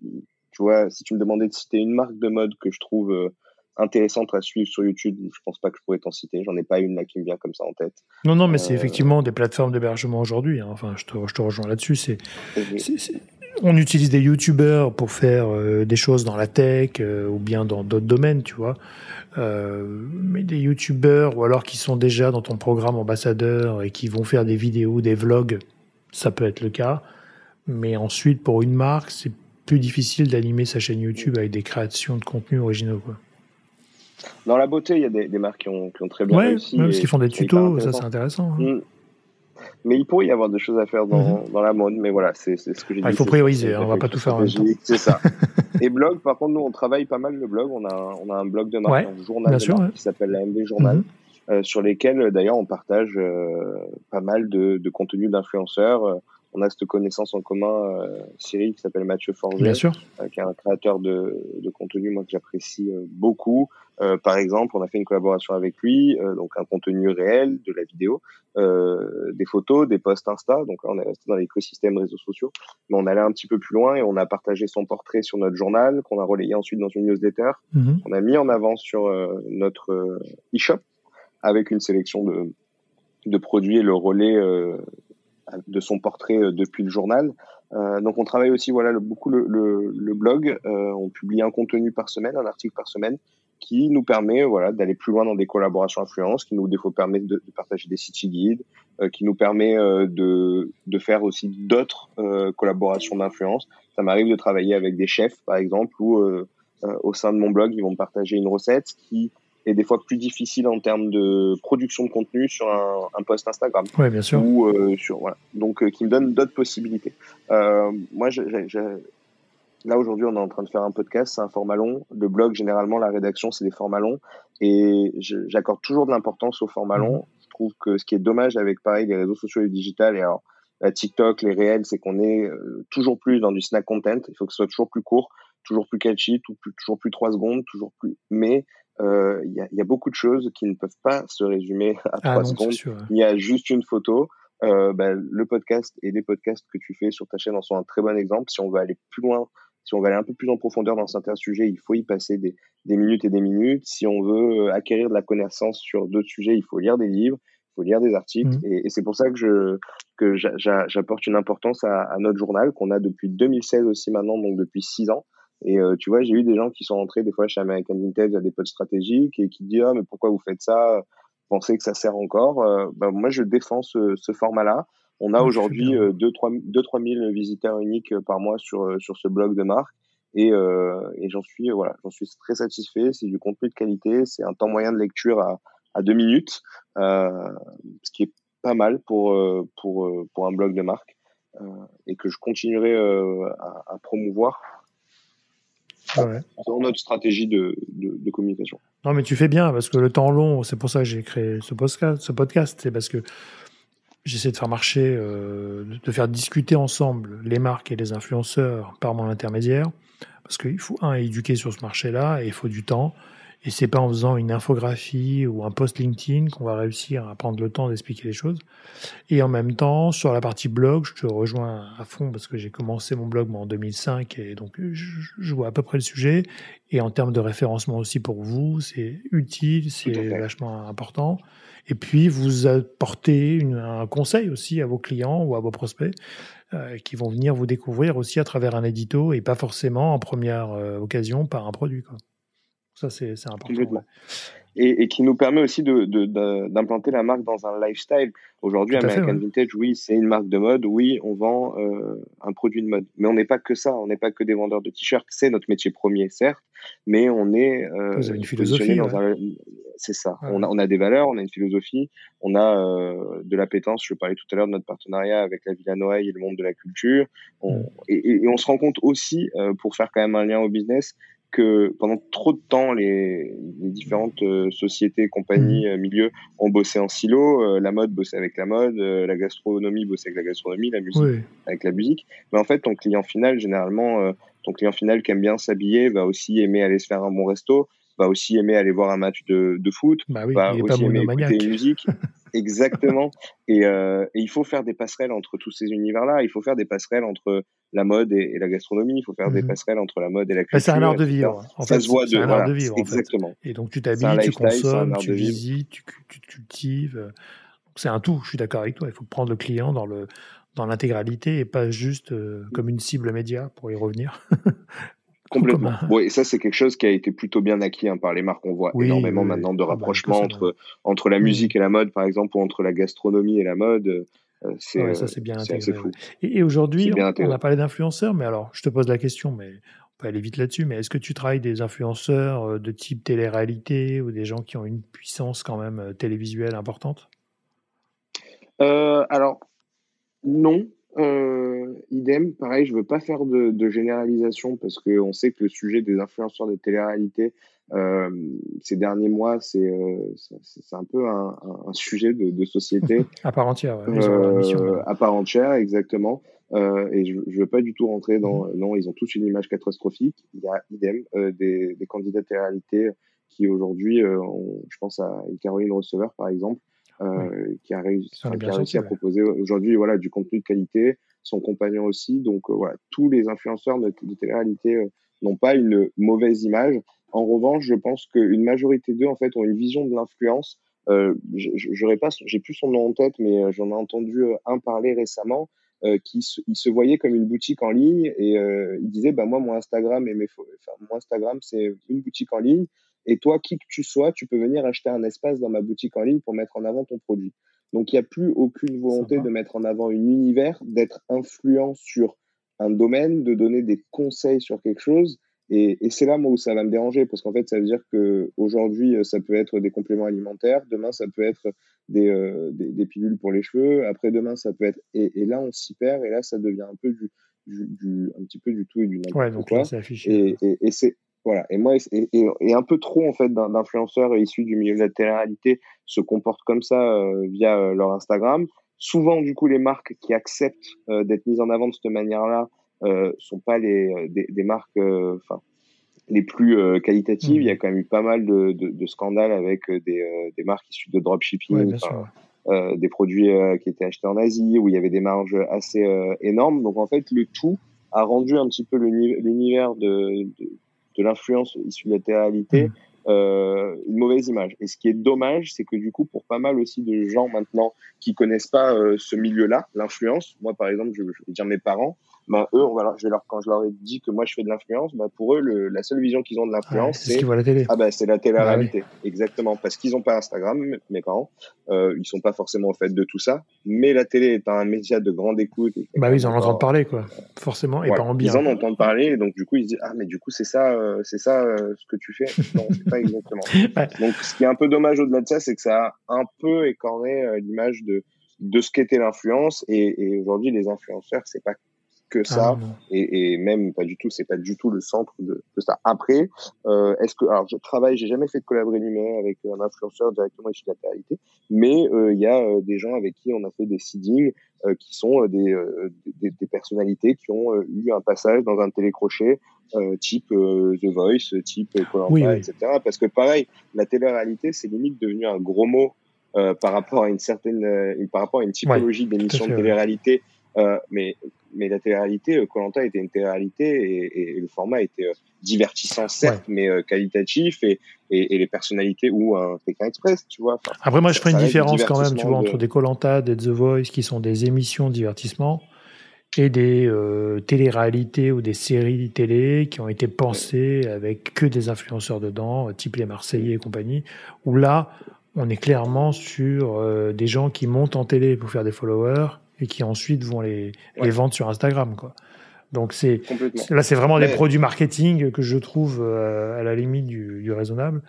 tu vois, si tu me demandais de citer une marque de mode que je trouve intéressante à suivre sur YouTube. Je pense pas que je pourrais t'en citer. J'en ai pas une là qui me vient comme ça en tête. Non, non, mais c'est euh, effectivement des plateformes d'hébergement aujourd'hui. Hein. Enfin, je te, je te, rejoins là-dessus. C'est, on utilise des YouTubeurs pour faire euh, des choses dans la tech euh, ou bien dans d'autres domaines, tu vois. mais des YouTubeurs ou alors qui sont déjà dans ton programme ambassadeur et qui vont faire des vidéos, des vlogs, ça peut être le cas. Mais ensuite, pour une marque, c'est plus difficile d'animer sa chaîne YouTube avec des créations de contenu originaux, quoi. Dans la beauté, il y a des, marques qui ont, très bien réussi. Ouais, parce qu'ils font des tutos, ça c'est intéressant. Hein. Mm. Mais il pourrait y avoir des choses à faire dans, mhm. la mode. Mais voilà, c'est ce que j'ai ah, dit. Il faut prioriser, hein, on va pas tout faire en même temps. C'est ça. Et blog, par contre, nous, on travaille pas mal le blog. On a, on a un blog de marque, un journal qui s'appelle la MB Journal. Mhm. Euh, sur lesquels d'ailleurs on partage euh, pas mal de, de contenu d'influenceurs. Euh, on a cette connaissance en commun, Cyril, qui s'appelle Mathieu Forger, Bien sûr. qui est un créateur de, de contenu moi que j'apprécie beaucoup. Euh, par exemple, on a fait une collaboration avec lui, euh, donc un contenu réel, de la vidéo, euh, des photos, des posts Insta. Donc là, on est resté dans l'écosystème réseaux sociaux, mais on allait un petit peu plus loin et on a partagé son portrait sur notre journal, qu'on a relayé ensuite dans une newsletter. Mhm. On a mis en avant sur notre e-shop avec une sélection de, de produits et le relais de son portrait depuis le journal. Euh, donc on travaille aussi voilà beaucoup le, le, le blog. Euh, on publie un contenu par semaine, un article par semaine qui nous permet voilà d'aller plus loin dans des collaborations influence, qui nous des fois permet de, de partager des city guides, euh, qui nous permet euh, de, de faire aussi d'autres euh, collaborations d'influence. Ça m'arrive de travailler avec des chefs par exemple ou au sein de mon blog ils vont me partager une recette qui est des fois plus difficile en termes de production de contenu sur un, un post Instagram. Oui, bien sûr. Ou sur voilà, donc qui me donne d'autres possibilités. moi, j'ai là aujourd'hui, on est en train de faire un podcast, c'est un format long. Le blog, généralement, la rédaction, c'est des formats longs. Et j'accorde toujours de l'importance aux formats mmh. longs. Je trouve que ce qui est dommage avec, pareil, les réseaux sociaux et le digital, et alors, la TikTok, les réels, c'est qu'on est, euh, toujours plus dans du snack content. Il faut que ce soit toujours plus court, toujours plus catchy, toujours plus trois secondes, toujours plus. Mais euh, il y, a, beaucoup de choses qui ne peuvent pas se résumer à ah trois secondes. Il y a juste une photo. Euh, bah, le podcast et les podcasts que tu fais sur ta chaîne en sont un très bon exemple. Si on veut aller plus loin, si on veut aller un peu plus en profondeur dans certains sujets, il faut y passer des, des minutes et des minutes. Si on veut euh, acquérir de la connaissance sur d'autres sujets, il faut lire des livres, il faut lire des articles. Mmh. Et, et c'est pour ça que je que j'apporte une importance à, à notre journal qu'on a depuis 2016 aussi maintenant, donc depuis six ans. Et euh, tu vois, j'ai eu des gens qui sont entrés des fois chez American Vintage à des potes stratégiques et qui disent ah mais pourquoi vous faites ça? Pensez que ça sert encore euh, bah, Moi, je défends ce, ce format-là. On a aujourd'hui 2-3 000 visiteurs uniques par mois sur, sur ce blog de marque. Et, euh, et j'en suis voilà, j'en suis très satisfait. C'est du contenu de qualité, c'est un temps moyen de lecture à, à deux minutes, euh, ce qui est pas mal pour pour pour un blog de marque euh, et que je continuerai à, à, promouvoir dans notre stratégie de, de, de, communication. Non, mais tu fais bien parce que le temps long, c'est pour ça que j'ai créé ce podcast. Ce podcast, c'est parce que j'essaie de faire marcher, euh, de faire discuter ensemble les marques et les influenceurs par mon intermédiaire, parce qu'il faut un éduquer sur ce marché-là et il faut du temps. Et c'est pas en faisant une infographie ou un post LinkedIn qu'on va réussir à prendre le temps d'expliquer les choses. Et en même temps, sur la partie blog, je te rejoins à fond parce que j'ai commencé mon blog en 2005 et donc je, vois à peu près le sujet. Et en termes de référencement aussi pour vous, c'est utile, c'est vachement important. Et puis, vous apportez un conseil aussi à vos clients ou à vos prospects euh, qui vont venir vous découvrir aussi à travers un édito et pas forcément en première euh, occasion par un produit. Quoi. Ça, c'est important. Et, et, qui nous permet aussi d'implanter de, la marque dans un lifestyle. Aujourd'hui, American Vintage, oui, c'est une marque de mode. Oui, on vend euh, un produit de mode. Mais on n'est pas que ça. On n'est pas que des vendeurs de t-shirts. C'est notre métier premier, certes. Mais on est. Euh, Vous avez une philosophie. C'est ça. On, a, on a des valeurs, on a une philosophie, on a euh, de l'appétence. Je parlais tout à l'heure de notre partenariat avec la Villa Noailles et le monde de la culture. On, mm. et, et, on se rend compte aussi, euh, pour faire quand même un lien au business, que pendant trop de temps, les, les différentes euh, sociétés, compagnies, mmh. euh, milieux ont bossé en silo. Euh, la mode bossait avec la mode, la gastronomie bossait avec la gastronomie, la musique avec la musique. Mais en fait, ton client final, généralement, ton client final qui aime bien s'habiller va aussi aimer aller se faire un bon resto, va aussi aimer aller voir un match de, de foot, bah oui, va aussi aimer écouter une musique. Exactement. et, euh, et, il faut faire des passerelles entre tous ces univers-là. Il faut faire des passerelles entre la mode et, la gastronomie. Il faut faire des mhm. passerelles entre la mode et la culture. C'est un art de vivre. En ça se voit de, un art de vivre. Exactement. Et donc tu t'habilles, tu consommes, tu visites, tu, tu, cultives. C'est un tout. Je suis d'accord avec toi. Il faut prendre le client dans le dans l'intégralité et pas juste euh, comme une cible média pour y revenir. Complètement. Oui, et ça, c'est quelque chose qui a été plutôt bien acquis hein, par les marques. On voit énormément maintenant de ah bah, rapprochements entre, entre la musique et la mode, par exemple, ou entre la gastronomie et la mode. Euh, c'est ça, c'est bien assez fou. Et, aujourd'hui, on, a parlé d'influenceurs, mais alors, je te pose la question, mais on peut aller vite là-dessus, mais est-ce que tu travailles des influenceurs euh, de type télé-réalité ou des gens qui ont une puissance quand même euh, télévisuelle importante? Alors, non, euh, idem, pareil, je veux pas faire de, de généralisation parce qu'on sait que le sujet des influenceurs de télé-réalité euh, ces derniers mois, c'est euh, c'est un peu un, un sujet de, de, société. à part entière, euh, à part entière, exactement. Euh, et je ne veux pas du tout rentrer dans. Mm-hmm. Non, ils ont tous une image catastrophique. Il y a idem des, des candidats télé-réalité qui aujourd'hui, je pense à Caroline Receveur par exemple, euh, qui a réussi, qui a réussi à proposer aujourd'hui voilà du contenu de qualité, son compagnon aussi. Donc euh, voilà, tous les influenceurs de, de télé-réalité euh, n'ont pas une mauvaise image. En revanche, je pense qu'une majorité d'eux en fait ont une vision de l'influence. Euh, j'aurais pas, j'ai plus son nom en tête, mais j'en ai entendu un parler récemment. Euh, qui se, il se voyait comme une boutique en ligne et euh, il disait bah moi mon Instagram et mes enfin, mon Instagram c'est une boutique en ligne et toi, qui que tu sois, tu peux venir acheter un espace dans ma boutique en ligne pour mettre en avant ton produit. Donc, il n'y a plus aucune volonté de mettre en avant un univers, d'être influent sur un domaine, de donner des conseils sur quelque chose. et, et c'est là moi où ça va me déranger parce qu'en fait ça veut dire que aujourd'hui ça peut être des compléments alimentaires, demain ça peut être des, euh, des, des, pilules pour les cheveux, après demain ça peut être et, et là on s'y perd et là ça devient un peu du, du, du un petit peu du tout et du n'importe ouais, donc quoi. Là, affiché, et, et, et c'est voilà et moi et, et, un peu trop en fait d'influenceurs issus du milieu de la télé-réalité se comportent comme ça euh, via euh, leur Instagram. Souvent du coup les marques qui acceptent euh, d'être mises en avant de cette manière-là euh, sont pas les des, des marques enfin les plus qualitatives. Mmh. Il y a quand même eu pas mal de, de, de scandales avec des, des marques issues de dropshipping, ouais, des produits qui étaient achetés en Asie, où il y avait des marges assez énormes. Donc en fait, le tout a rendu un petit peu l'univers de, de, de l'influence issue de la télé-réalité mmh. Euh, une mauvaise image. Et ce qui est dommage, c'est que du coup, pour pas mal aussi de gens maintenant qui connaissent pas euh, ce milieu-là, l'influence, moi par exemple, je, je, vais dire mes parents, bah, eux, on va, je vais leur, quand je leur ai dit que moi je fais de l'influence, bah, pour eux, le, la seule vision qu'ils ont de l'influence, ouais, c'est la télé. Ah bah c'est la télé-réalité, ah, oui. exactement, parce qu'ils ont pas Instagram, mes parents, euh, ils sont pas forcément au fait de tout ça, mais la télé est un média de grande écoute. Et bah oui, ils en entendent parler quoi, forcément, et ouais, pas en bien. Ils en entendent parler, et donc du coup ils se disent ah mais du coup c'est ça, euh, c'est ça euh, ce que tu fais? Non, c'est pas exactement. ouais. Donc ce qui est un peu dommage au-delà de ça, c'est que ça a un peu écorné euh, l'image de de ce qu'était l'influence, et, et aujourd'hui les influenceurs c'est pas que ça. Ah, et, et, même pas du tout c'est pas du tout le centre de, de ça. Après euh, est-ce que alors je travaille j'ai jamais fait de collab numérique avec un influenceur directement issu de la réalité mais il euh, y a euh, des gens avec qui on a fait des seedings euh, qui sont des, des, des, personnalités qui ont eu un passage dans un télécrochet type The Voice type Colanta oui, oui. etc parce que pareil la télé-réalité c'est limite devenu un gros mot euh, par rapport à une certaine euh, par rapport à une typologie ouais, d'émission de télé-réalité euh, mais mais la télé-réalité, Colanta était une télé-réalité et, et, et, le format était euh, divertissant certes, ouais. mais euh, qualitatif et, et, les personnalités ou un Pékin Express, tu vois. Enfin, Après, moi, je ferai une différence quand même, tu vois, de... entre des Colanta, des The Voice, qui sont des émissions de divertissement, et des euh, télé-réalités ou des séries télé qui ont été pensées avec que des influenceurs dedans, type les Marseillais et compagnie, où là, on est clairement sur euh, des gens qui montent en télé pour faire des followers et qui ensuite vont les, ouais. les vendre sur Instagram. Quoi. Donc c'est là, c'est vraiment des produits marketing que je trouve euh, à la limite du, du raisonnable.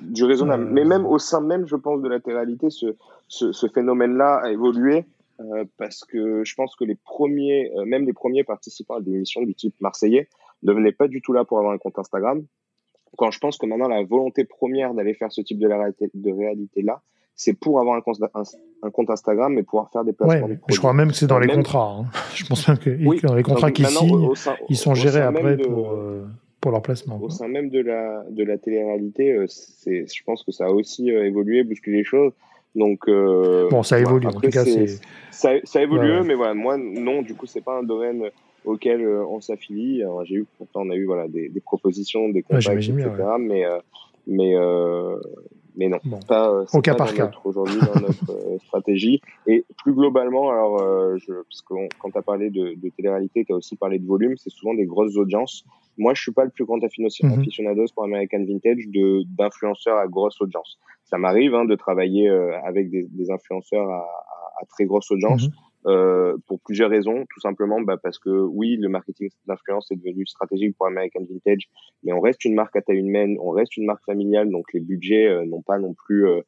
Du raisonnable. Euh... Mais même au sein même, je pense, de la télé-réalité, ce, ce, ce phénomène-là a évolué euh, parce que je pense que les premiers, même les premiers participants à des émissions du type marseillais, ne venaient pas du tout là pour avoir un compte Instagram. Quand je pense que maintenant la volonté première d'aller faire ce type de, la réalité, de réalité là, c'est pour avoir un compte, un, un compte, Instagram et pouvoir faire des placements. Ouais, je crois même que c'est dans les même... contrats. Hein. Je pense même que oui, dans les contrats qu'ils signent, ils sont gérés après de, pour, euh, pour leur placement. Au quoi. sein même de la, de la télé-réalité, euh, je pense que ça a aussi euh, évolué, bousculé les choses. Donc, euh, bon, ça évolue. Après, en tout cas, c'est ça, ça évolue, ouais. mais voilà, moi, non, du coup, c'est pas un domaine auquel on s'affilie. J'ai eu, pourtant, on a eu voilà des, des propositions, des contacts, ouais, etc. Bien, ouais. Mais, euh, mais, non, bon. pas, au cas pas par cas. Aujourd'hui, dans notre euh, stratégie. Et plus globalement, alors, euh, je, parce que quand tu as parlé de, de télé-réalité, tu as aussi parlé de volume, c'est souvent des grosses audiences. Moi, je suis pas le plus grand aficionados mm -hmm. pour American Vintage de d'influenceurs à grosse audience. Ça m'arrive hein, de travailler euh, avec des, des influenceurs à, à, à, très grosse audience. -hmm. Euh, pour plusieurs raisons, tout simplement bah, parce que oui, le marketing d'influence est devenu stratégique pour American Vintage, mais on reste une marque à taille humaine, on reste une marque familiale, donc les budgets euh, n'ont pas non plus euh,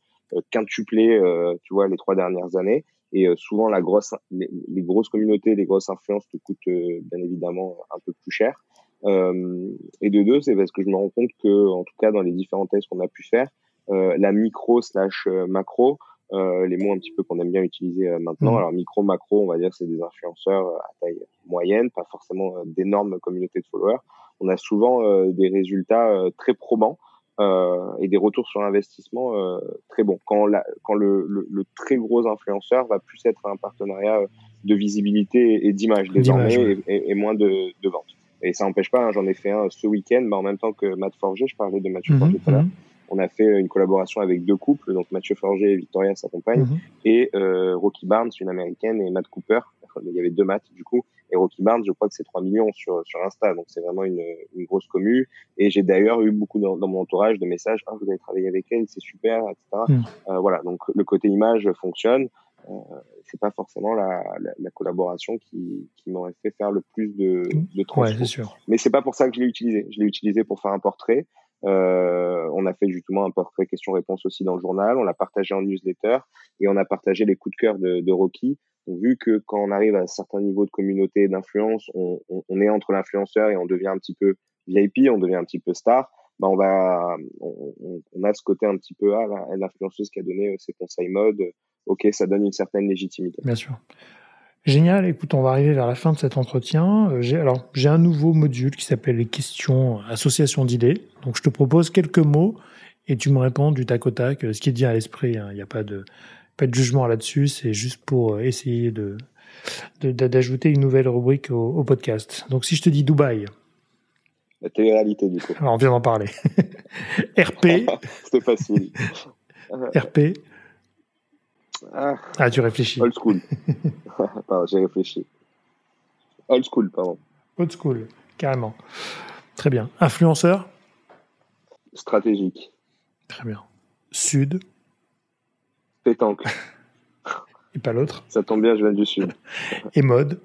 quintuplé, tu vois, les trois dernières années. Et souvent, la grosse, les, grosses communautés, les grosses influences te coûtent bien évidemment un peu plus cher. et de deux, c'est parce que je me rends compte que, en tout cas, dans les différents tests qu'on a pu faire, la micro slash macro les mots un petit peu qu'on aime bien utiliser euh, maintenant. Mmh. Alors micro, macro, on va dire c'est des influenceurs euh, à taille moyenne, pas forcément euh, d'énormes communautés de followers. On a souvent des résultats très probants et des retours sur investissement très bons. Quand, la, quand le, le, le, très gros influenceur va plus être un partenariat de visibilité et d'image désormais ouais. et, et, et, moins de, de vente. Et ça n'empêche pas, hein, j'en ai fait un ce week-end, bah, en même temps que Matt Forger, je parlais de Mathieu mmh, Forger tout à l'heure. On a fait une collaboration avec deux couples, donc Mathieu Forger et Victoria, sa compagne, mm -hmm. et euh, Rocky Barnes, une américaine, et Matt Cooper. Il y avait deux Matt du coup. Et Rocky Barnes, je crois que c'est 3 millions sur, sur Insta, donc c'est vraiment une, une grosse commu. Et j'ai d'ailleurs eu beaucoup dans, dans, mon entourage de messages, ah, vous avez travaillé avec elle, c'est super, etc. Mm. Euh, voilà, donc le côté image fonctionne. c'est pas forcément la, la, collaboration qui, qui m'aurait fait faire le plus de, de Ouais, sûr. Mais c'est pas pour ça que je l'ai utilisé. Je l'ai utilisé pour faire un portrait. Euh, on a fait justement un portrait question-réponse aussi dans le journal. On l'a partagé en newsletter et on a partagé les coups de cœur de, de Rocky. Vu que quand on arrive à un certain niveau de communauté d'influence, on, on, on, est entre l'influenceur et on devient un petit peu VIP, on devient un petit peu star. Bah on va, on, on, a ce côté un petit peu ah, l'influenceuse qui a donné ses conseils mode ok, ça donne une certaine légitimité. Bien sûr. Génial. Écoute, on va arriver vers la fin de cet entretien. Euh, j'ai, alors, j'ai un nouveau module qui s'appelle les questions association d'idées. Donc, je te propose quelques mots et tu me réponds du tac au tac, euh, ce qui te vient à l'esprit. Hein. Il n'y a pas de, pas de jugement là-dessus. C'est juste pour euh, essayer de, d'ajouter une nouvelle rubrique au, podcast. Donc, si je te dis Dubaï. La télé-réalité, du coup. Alors, on vient d'en parler. RP. C'était facile. RP. Ah, ah, tu réfléchis. Old school. pardon, j'ai réfléchi. Old school, pardon. Old school, carrément. Très bien. Influenceur? Stratégique. Très bien. Sud? Pétanque. Et pas l'autre? Ça tombe bien, je viens du Sud. Et mode?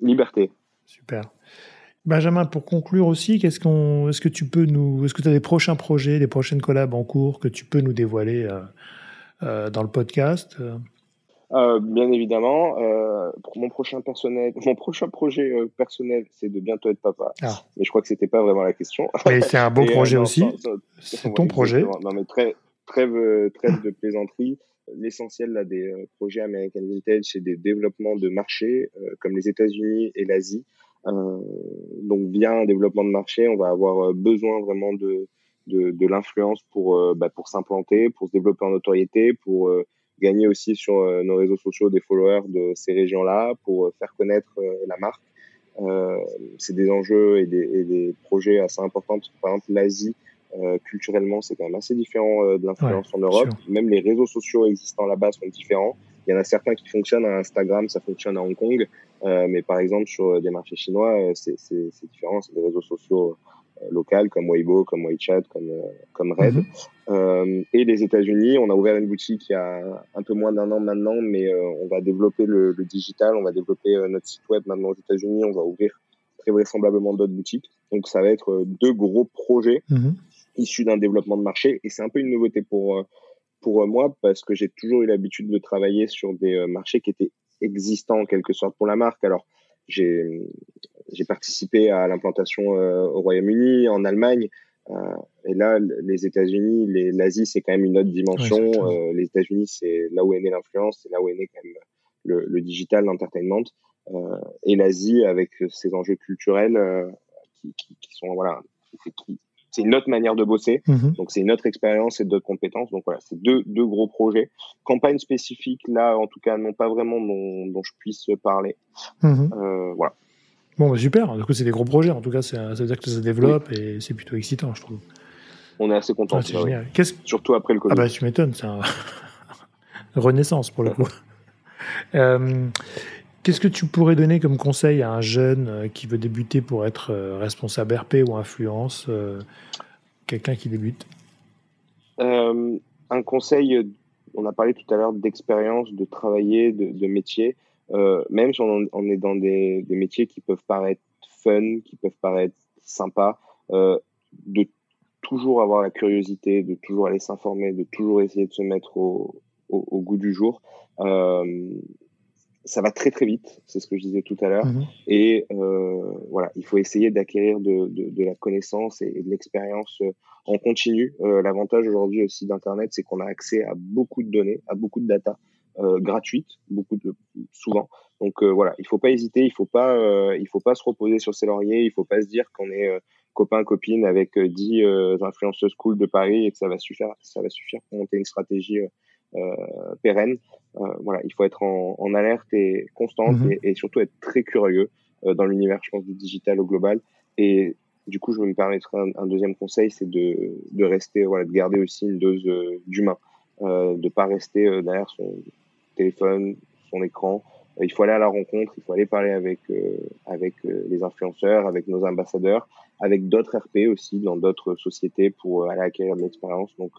Liberté. Super. Benjamin, pour conclure aussi, qu'est-ce qu'on, est-ce que tu peux nous, est-ce que tu as des prochains projets, des prochaines collabs en cours que tu peux nous dévoiler euh, dans le podcast euh? Euh, bien évidemment, pour mon prochain personnel, mon prochain projet personnel, c'est de bientôt être papa. Ah. Mais je crois que c'était pas vraiment la question. Mais c'est un beau projet aussi. C'est ton projet. Non mais très trêve, trêve de plaisanterie. L'essentiel là des projets American Vintage, c'est des développements de marchés comme les États-Unis et l'Asie. donc bien un développement de marché, on va avoir besoin vraiment de de, de l'influence pour, euh, bah, pour s'implanter, pour se développer en notoriété, pour euh, gagner aussi sur euh, nos réseaux sociaux des followers de ces régions-là, pour faire connaître la marque. c'est des enjeux et des, et des, projets assez importants. par exemple, l'Asie, culturellement, c'est quand même assez différent de l'influence en Europe. Même les réseaux sociaux existants là-bas sont différents. Il y en a certains qui fonctionnent à Instagram, ça fonctionne à Hong Kong, euh, mais par exemple sur des marchés chinois, c'est différent, c'est des réseaux sociaux locales comme Weibo, comme WeChat, comme, euh, comme Red. Mhm. Euh, et les États-Unis, on a ouvert une boutique il y a un peu moins d'un an maintenant, mais euh, on va développer le, le, digital, on va développer notre site web maintenant aux États-Unis, on va ouvrir très vraisemblablement d'autres boutiques. Donc ça va être deux gros projets mhm. issus d'un développement de marché et c'est un peu une nouveauté pour pour moi parce que j'ai toujours eu l'habitude de travailler sur des marchés qui étaient existants en quelque sorte pour la marque. Alors j'ai j'ai participé à l'implantation euh, au Royaume-Uni, en Allemagne. Euh, et là, les États-Unis, l'Asie, c'est quand même une autre dimension. Euh, les États-Unis, c'est là où est née l'influence, c'est là où est né quand même le, le digital, l'entertainment. et l'Asie, avec ses enjeux culturels qui, qui, qui, sont voilà, qui, c'est une autre manière de bosser. Mhm. Donc, c'est une autre expérience et d'autres compétences. Donc, voilà, c'est deux, deux gros projets. Campagne spécifique, là, en tout cas, non pas vraiment dont, dont je puisse parler. Mhm. Euh, voilà. Bon, bah, super. Du coup, c'est des gros projets. En tout cas, ça veut dire que ça se développe et c'est plutôt excitant, je trouve. On est assez content. c'est génial. Surtout après le Covid. Ah, bah, tu m'étonnes. C'est un... renaissance pour le coup. euh, Qu'est-ce que tu pourrais donner comme conseil à un jeune euh, qui veut débuter pour être euh, responsable RP ou influence, euh, quelqu'un qui débute? Un conseil, on a parlé tout à l'heure d'expérience, de travailler, de, métier. même si on, est dans des, métiers qui peuvent paraître fun, qui peuvent paraître sympas, de toujours avoir la curiosité, de toujours aller s'informer, de toujours essayer de se mettre au goût du jour ça va très très vite, c'est ce que je disais tout à l'heure. Mhm. Et euh, voilà, il faut essayer d'acquérir de, de, de, la connaissance et, de l'expérience euh, en continu. Euh, L'avantage aujourd'hui aussi d'Internet, c'est qu'on a accès à beaucoup de données, à beaucoup de data euh, gratuites, beaucoup de souvent. Donc euh, voilà, il faut pas hésiter, il faut pas, euh, il faut pas se reposer sur ses lauriers, il faut pas se dire qu'on est copain copine avec 10 influenceuses cool de Paris et que ça va suffire, ça va suffire pour monter une stratégie euh, pérenne. Euh, voilà, il faut être en, en alerte et constante mhm. et, et, surtout être très curieux euh, dans l'univers, je pense, du digital au global. Et du coup, je me permettre un, deuxième conseil, c'est de, de rester, voilà, de garder aussi une dose d'humain, euh, de pas rester derrière son téléphone, son écran. il faut aller à la rencontre, il faut aller parler avec avec les influenceurs, avec nos ambassadeurs, avec d'autres RP aussi dans d'autres sociétés pour aller acquérir de l'expérience. Donc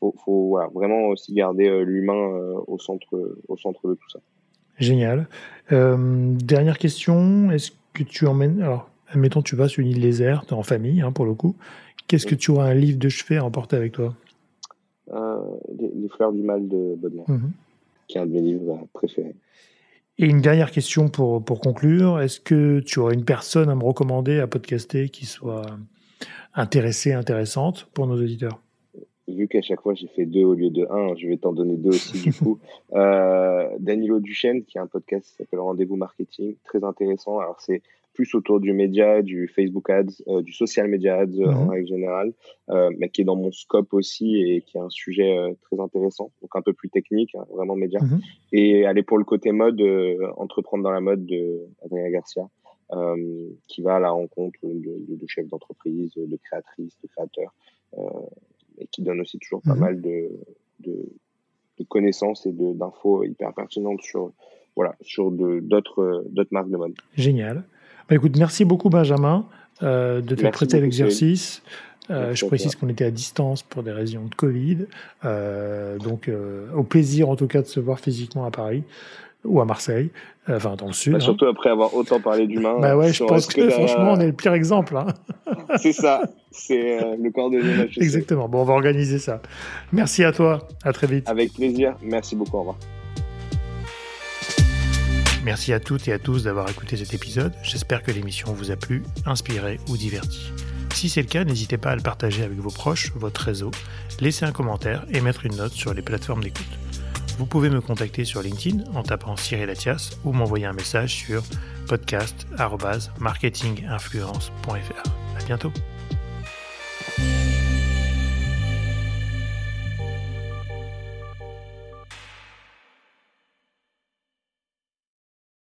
faut, faut vraiment aussi garder l'humain au centre, au centre de tout ça. Génial. dernière question, est-ce que tu emmènes alors admettons tu vas sur une île déserte en famille hein, pour le coup, qu'est-ce que tu auras un livre de chevet à emporter avec toi? Les, fleurs du mal de Baudelaire, mhm. qui est un de mes livres préférés. Et une dernière question pour, pour conclure. Est-ce que tu aurais une personne à me recommander à podcaster qui soit intéressée, intéressante pour nos auditeurs? Vu qu'à chaque fois j'ai fait deux au lieu de un, je vais t'en donner deux aussi du coup. Euh, Danilo Duchesne, qui a un podcast qui s'appelle Rendez-vous Marketing, très intéressant. Alors c'est plus autour du média, du Facebook Ads, euh, du social media ads euh, en mhm. règle générale, euh, mais qui est dans mon scope aussi et qui est un sujet très intéressant, donc un peu plus technique, hein, vraiment média. Mhm. Et aller pour le côté mode, entreprendre dans la mode de Adrien Garcia, qui va à la rencontre de, de, chefs d'entreprise, de créatrices, de créateurs, et qui donne aussi toujours pas mhm. mal de, de, de connaissances et d'infos hyper pertinentes sur voilà, sur d'autres marques de mode. Génial. Bah, écoute, merci beaucoup Benjamin euh, de te prêter à l'exercice. Euh, je précise qu'on était à distance pour des raisons de Covid. Euh, donc, au plaisir en tout cas de se voir physiquement à Paris ou à Marseille, enfin dans le sud. Bah, hein. Surtout après avoir autant parlé d'humain. Bah ouais, je pense que, franchement, on est le pire exemple. Hein. c'est ça, c'est le corps de l'image. Exactement. Bon, on va organiser ça. Merci à toi. À très vite. Avec plaisir. Merci beaucoup. Au revoir. Merci à toutes et à tous d'avoir écouté cet épisode. J'espère que l'émission vous a plu, inspiré ou diverti. Si c'est le cas, n'hésitez pas à le partager avec vos proches, votre réseau, laisser un commentaire et mettre une note sur les plateformes d'écoute. Vous pouvez me contacter sur LinkedIn en tapant Cyril Latias ou m'envoyer un message sur podcast.marketinginfluence.fr. À bientôt.